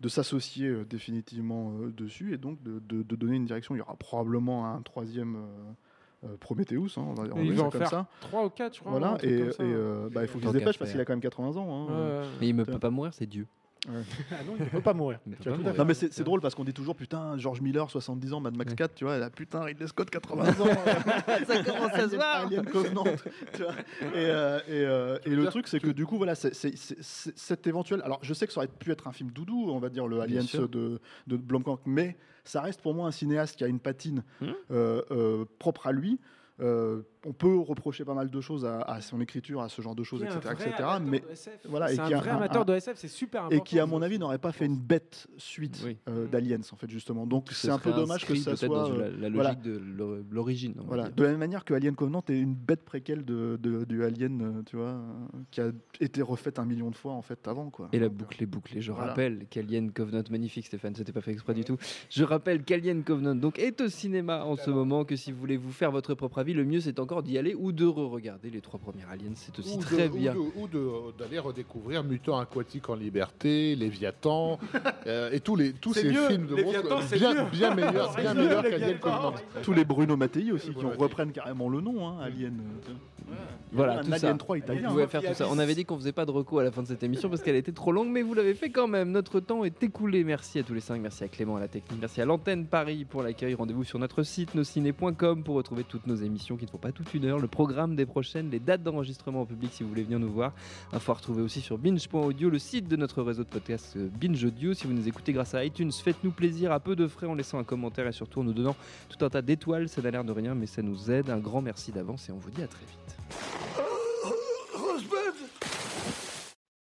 S9: de s'associer euh, définitivement euh, dessus et donc de, de- de donner une direction. Il y aura probablement un troisième euh, euh, Prometheus, hein, on va, on
S7: il va en faire
S9: ça.
S7: 3 ou 4, je crois.
S9: Voilà, et, et, euh, bah, il faut qu'il se dépêche parce qu'il a quand même 80 ans. hein.
S7: Ouais.
S2: Mais il ne peut pas mourir, c'est Dieu. [LAUGHS]
S11: Ah non, il ne peut pas mourir. Tu as tout à.
S9: Non mais c'est c'est drôle parce qu'on dit toujours putain George Miller 70 ans Mad Max
S2: Ouais.
S9: 4 tu vois putain Ridley Scott 80 ans [LAUGHS] ça commence à se voir Alien Covenant tu vois. et, euh, et, euh, et le truc c'est que du coup voilà c'est c'est- c'est- c'est- cet éventuel alors je sais que ça aurait pu être un film doudou on va dire le Aliens de, de Blomkamp mais ça reste pour moi un cinéaste qui a une patine
S2: Hmm.
S9: euh, euh, propre à lui Euh, on peut reprocher pas mal de choses à, à son écriture, à ce genre de choses, etc. etc. mais
S7: de SF.
S9: voilà, et
S7: c'est un
S9: a
S7: vrai
S9: un-
S7: amateur
S9: un-
S7: de SF, c'est super important.
S9: et qui, à mon avis, n'aurait pas fait une bête suite
S2: Oui.
S9: euh, d'Aliens, en fait, justement. Donc,
S2: Ce
S9: c'est un peu dommage que ça
S2: peut-être
S9: soit.
S2: dans la, la logique
S9: voilà.
S2: de l'or- l'origine.
S9: Voilà. De la même manière que Alien Covenant est une bête préquelle de, de- du Alien, euh, tu vois, qui a été refaite un million de fois en fait avant, quoi.
S2: Et la boucle est bouclée. Je
S9: Voilà.
S2: rappelle qu'Alien Covenant, magnifique Stéphane, c'était pas fait exprès du tout. Je rappelle qu'Alien Covenant donc, est au cinéma en ce moment, que si vous voulez vous faire votre propre avis, le mieux c'est encore d'y aller ou de re-regarder les trois premiers Aliens. C'est aussi
S6: de-
S2: très
S6: ou
S2: bien.
S6: de- Ou de- d'aller redécouvrir Mutant Aquatique en liberté, Léviathan, [LAUGHS] euh, et tous, les, tous ces
S7: mieux,
S6: films de
S7: Léviathan,
S6: monstres
S7: c'est
S6: bien,
S7: mieux.
S6: bien meilleurs, [LAUGHS] bien meilleurs qu'Alien. Covenant.
S9: tous les Bruno Mattei aussi qui reprennent carrément le nom, hein, Alien. euh.
S4: Voilà,
S9: Un
S4: tout
S9: Alien
S4: ça.
S9: 3
S4: Vous
S9: italien.
S4: pouvez faire tout ça. On avait dit qu'on faisait pas de recours à la fin de cette émission parce qu'elle était trop longue, mais vous l'avez fait quand même. Notre temps est écoulé. Merci à tous les cinq. Merci à Clément à la technique. Merci à l'antenne Paris pour l'accueil. Rendez-vous sur notre site nosciné.com pour retrouver toutes nos émissions qui ne font pas toute une heure, le programme des prochaines, les dates d'enregistrement en public si vous voulez venir nous voir. Info à retrouver aussi sur binge.audio, le site de notre réseau de podcast euh, Binge Audio. Si vous nous écoutez grâce à iTunes, faites-nous plaisir à peu de frais en laissant un commentaire et surtout en nous donnant tout un tas d'étoiles. Ça n'a l'air de rien, mais ça nous aide. Un grand merci d'avance et on vous dit à très vite.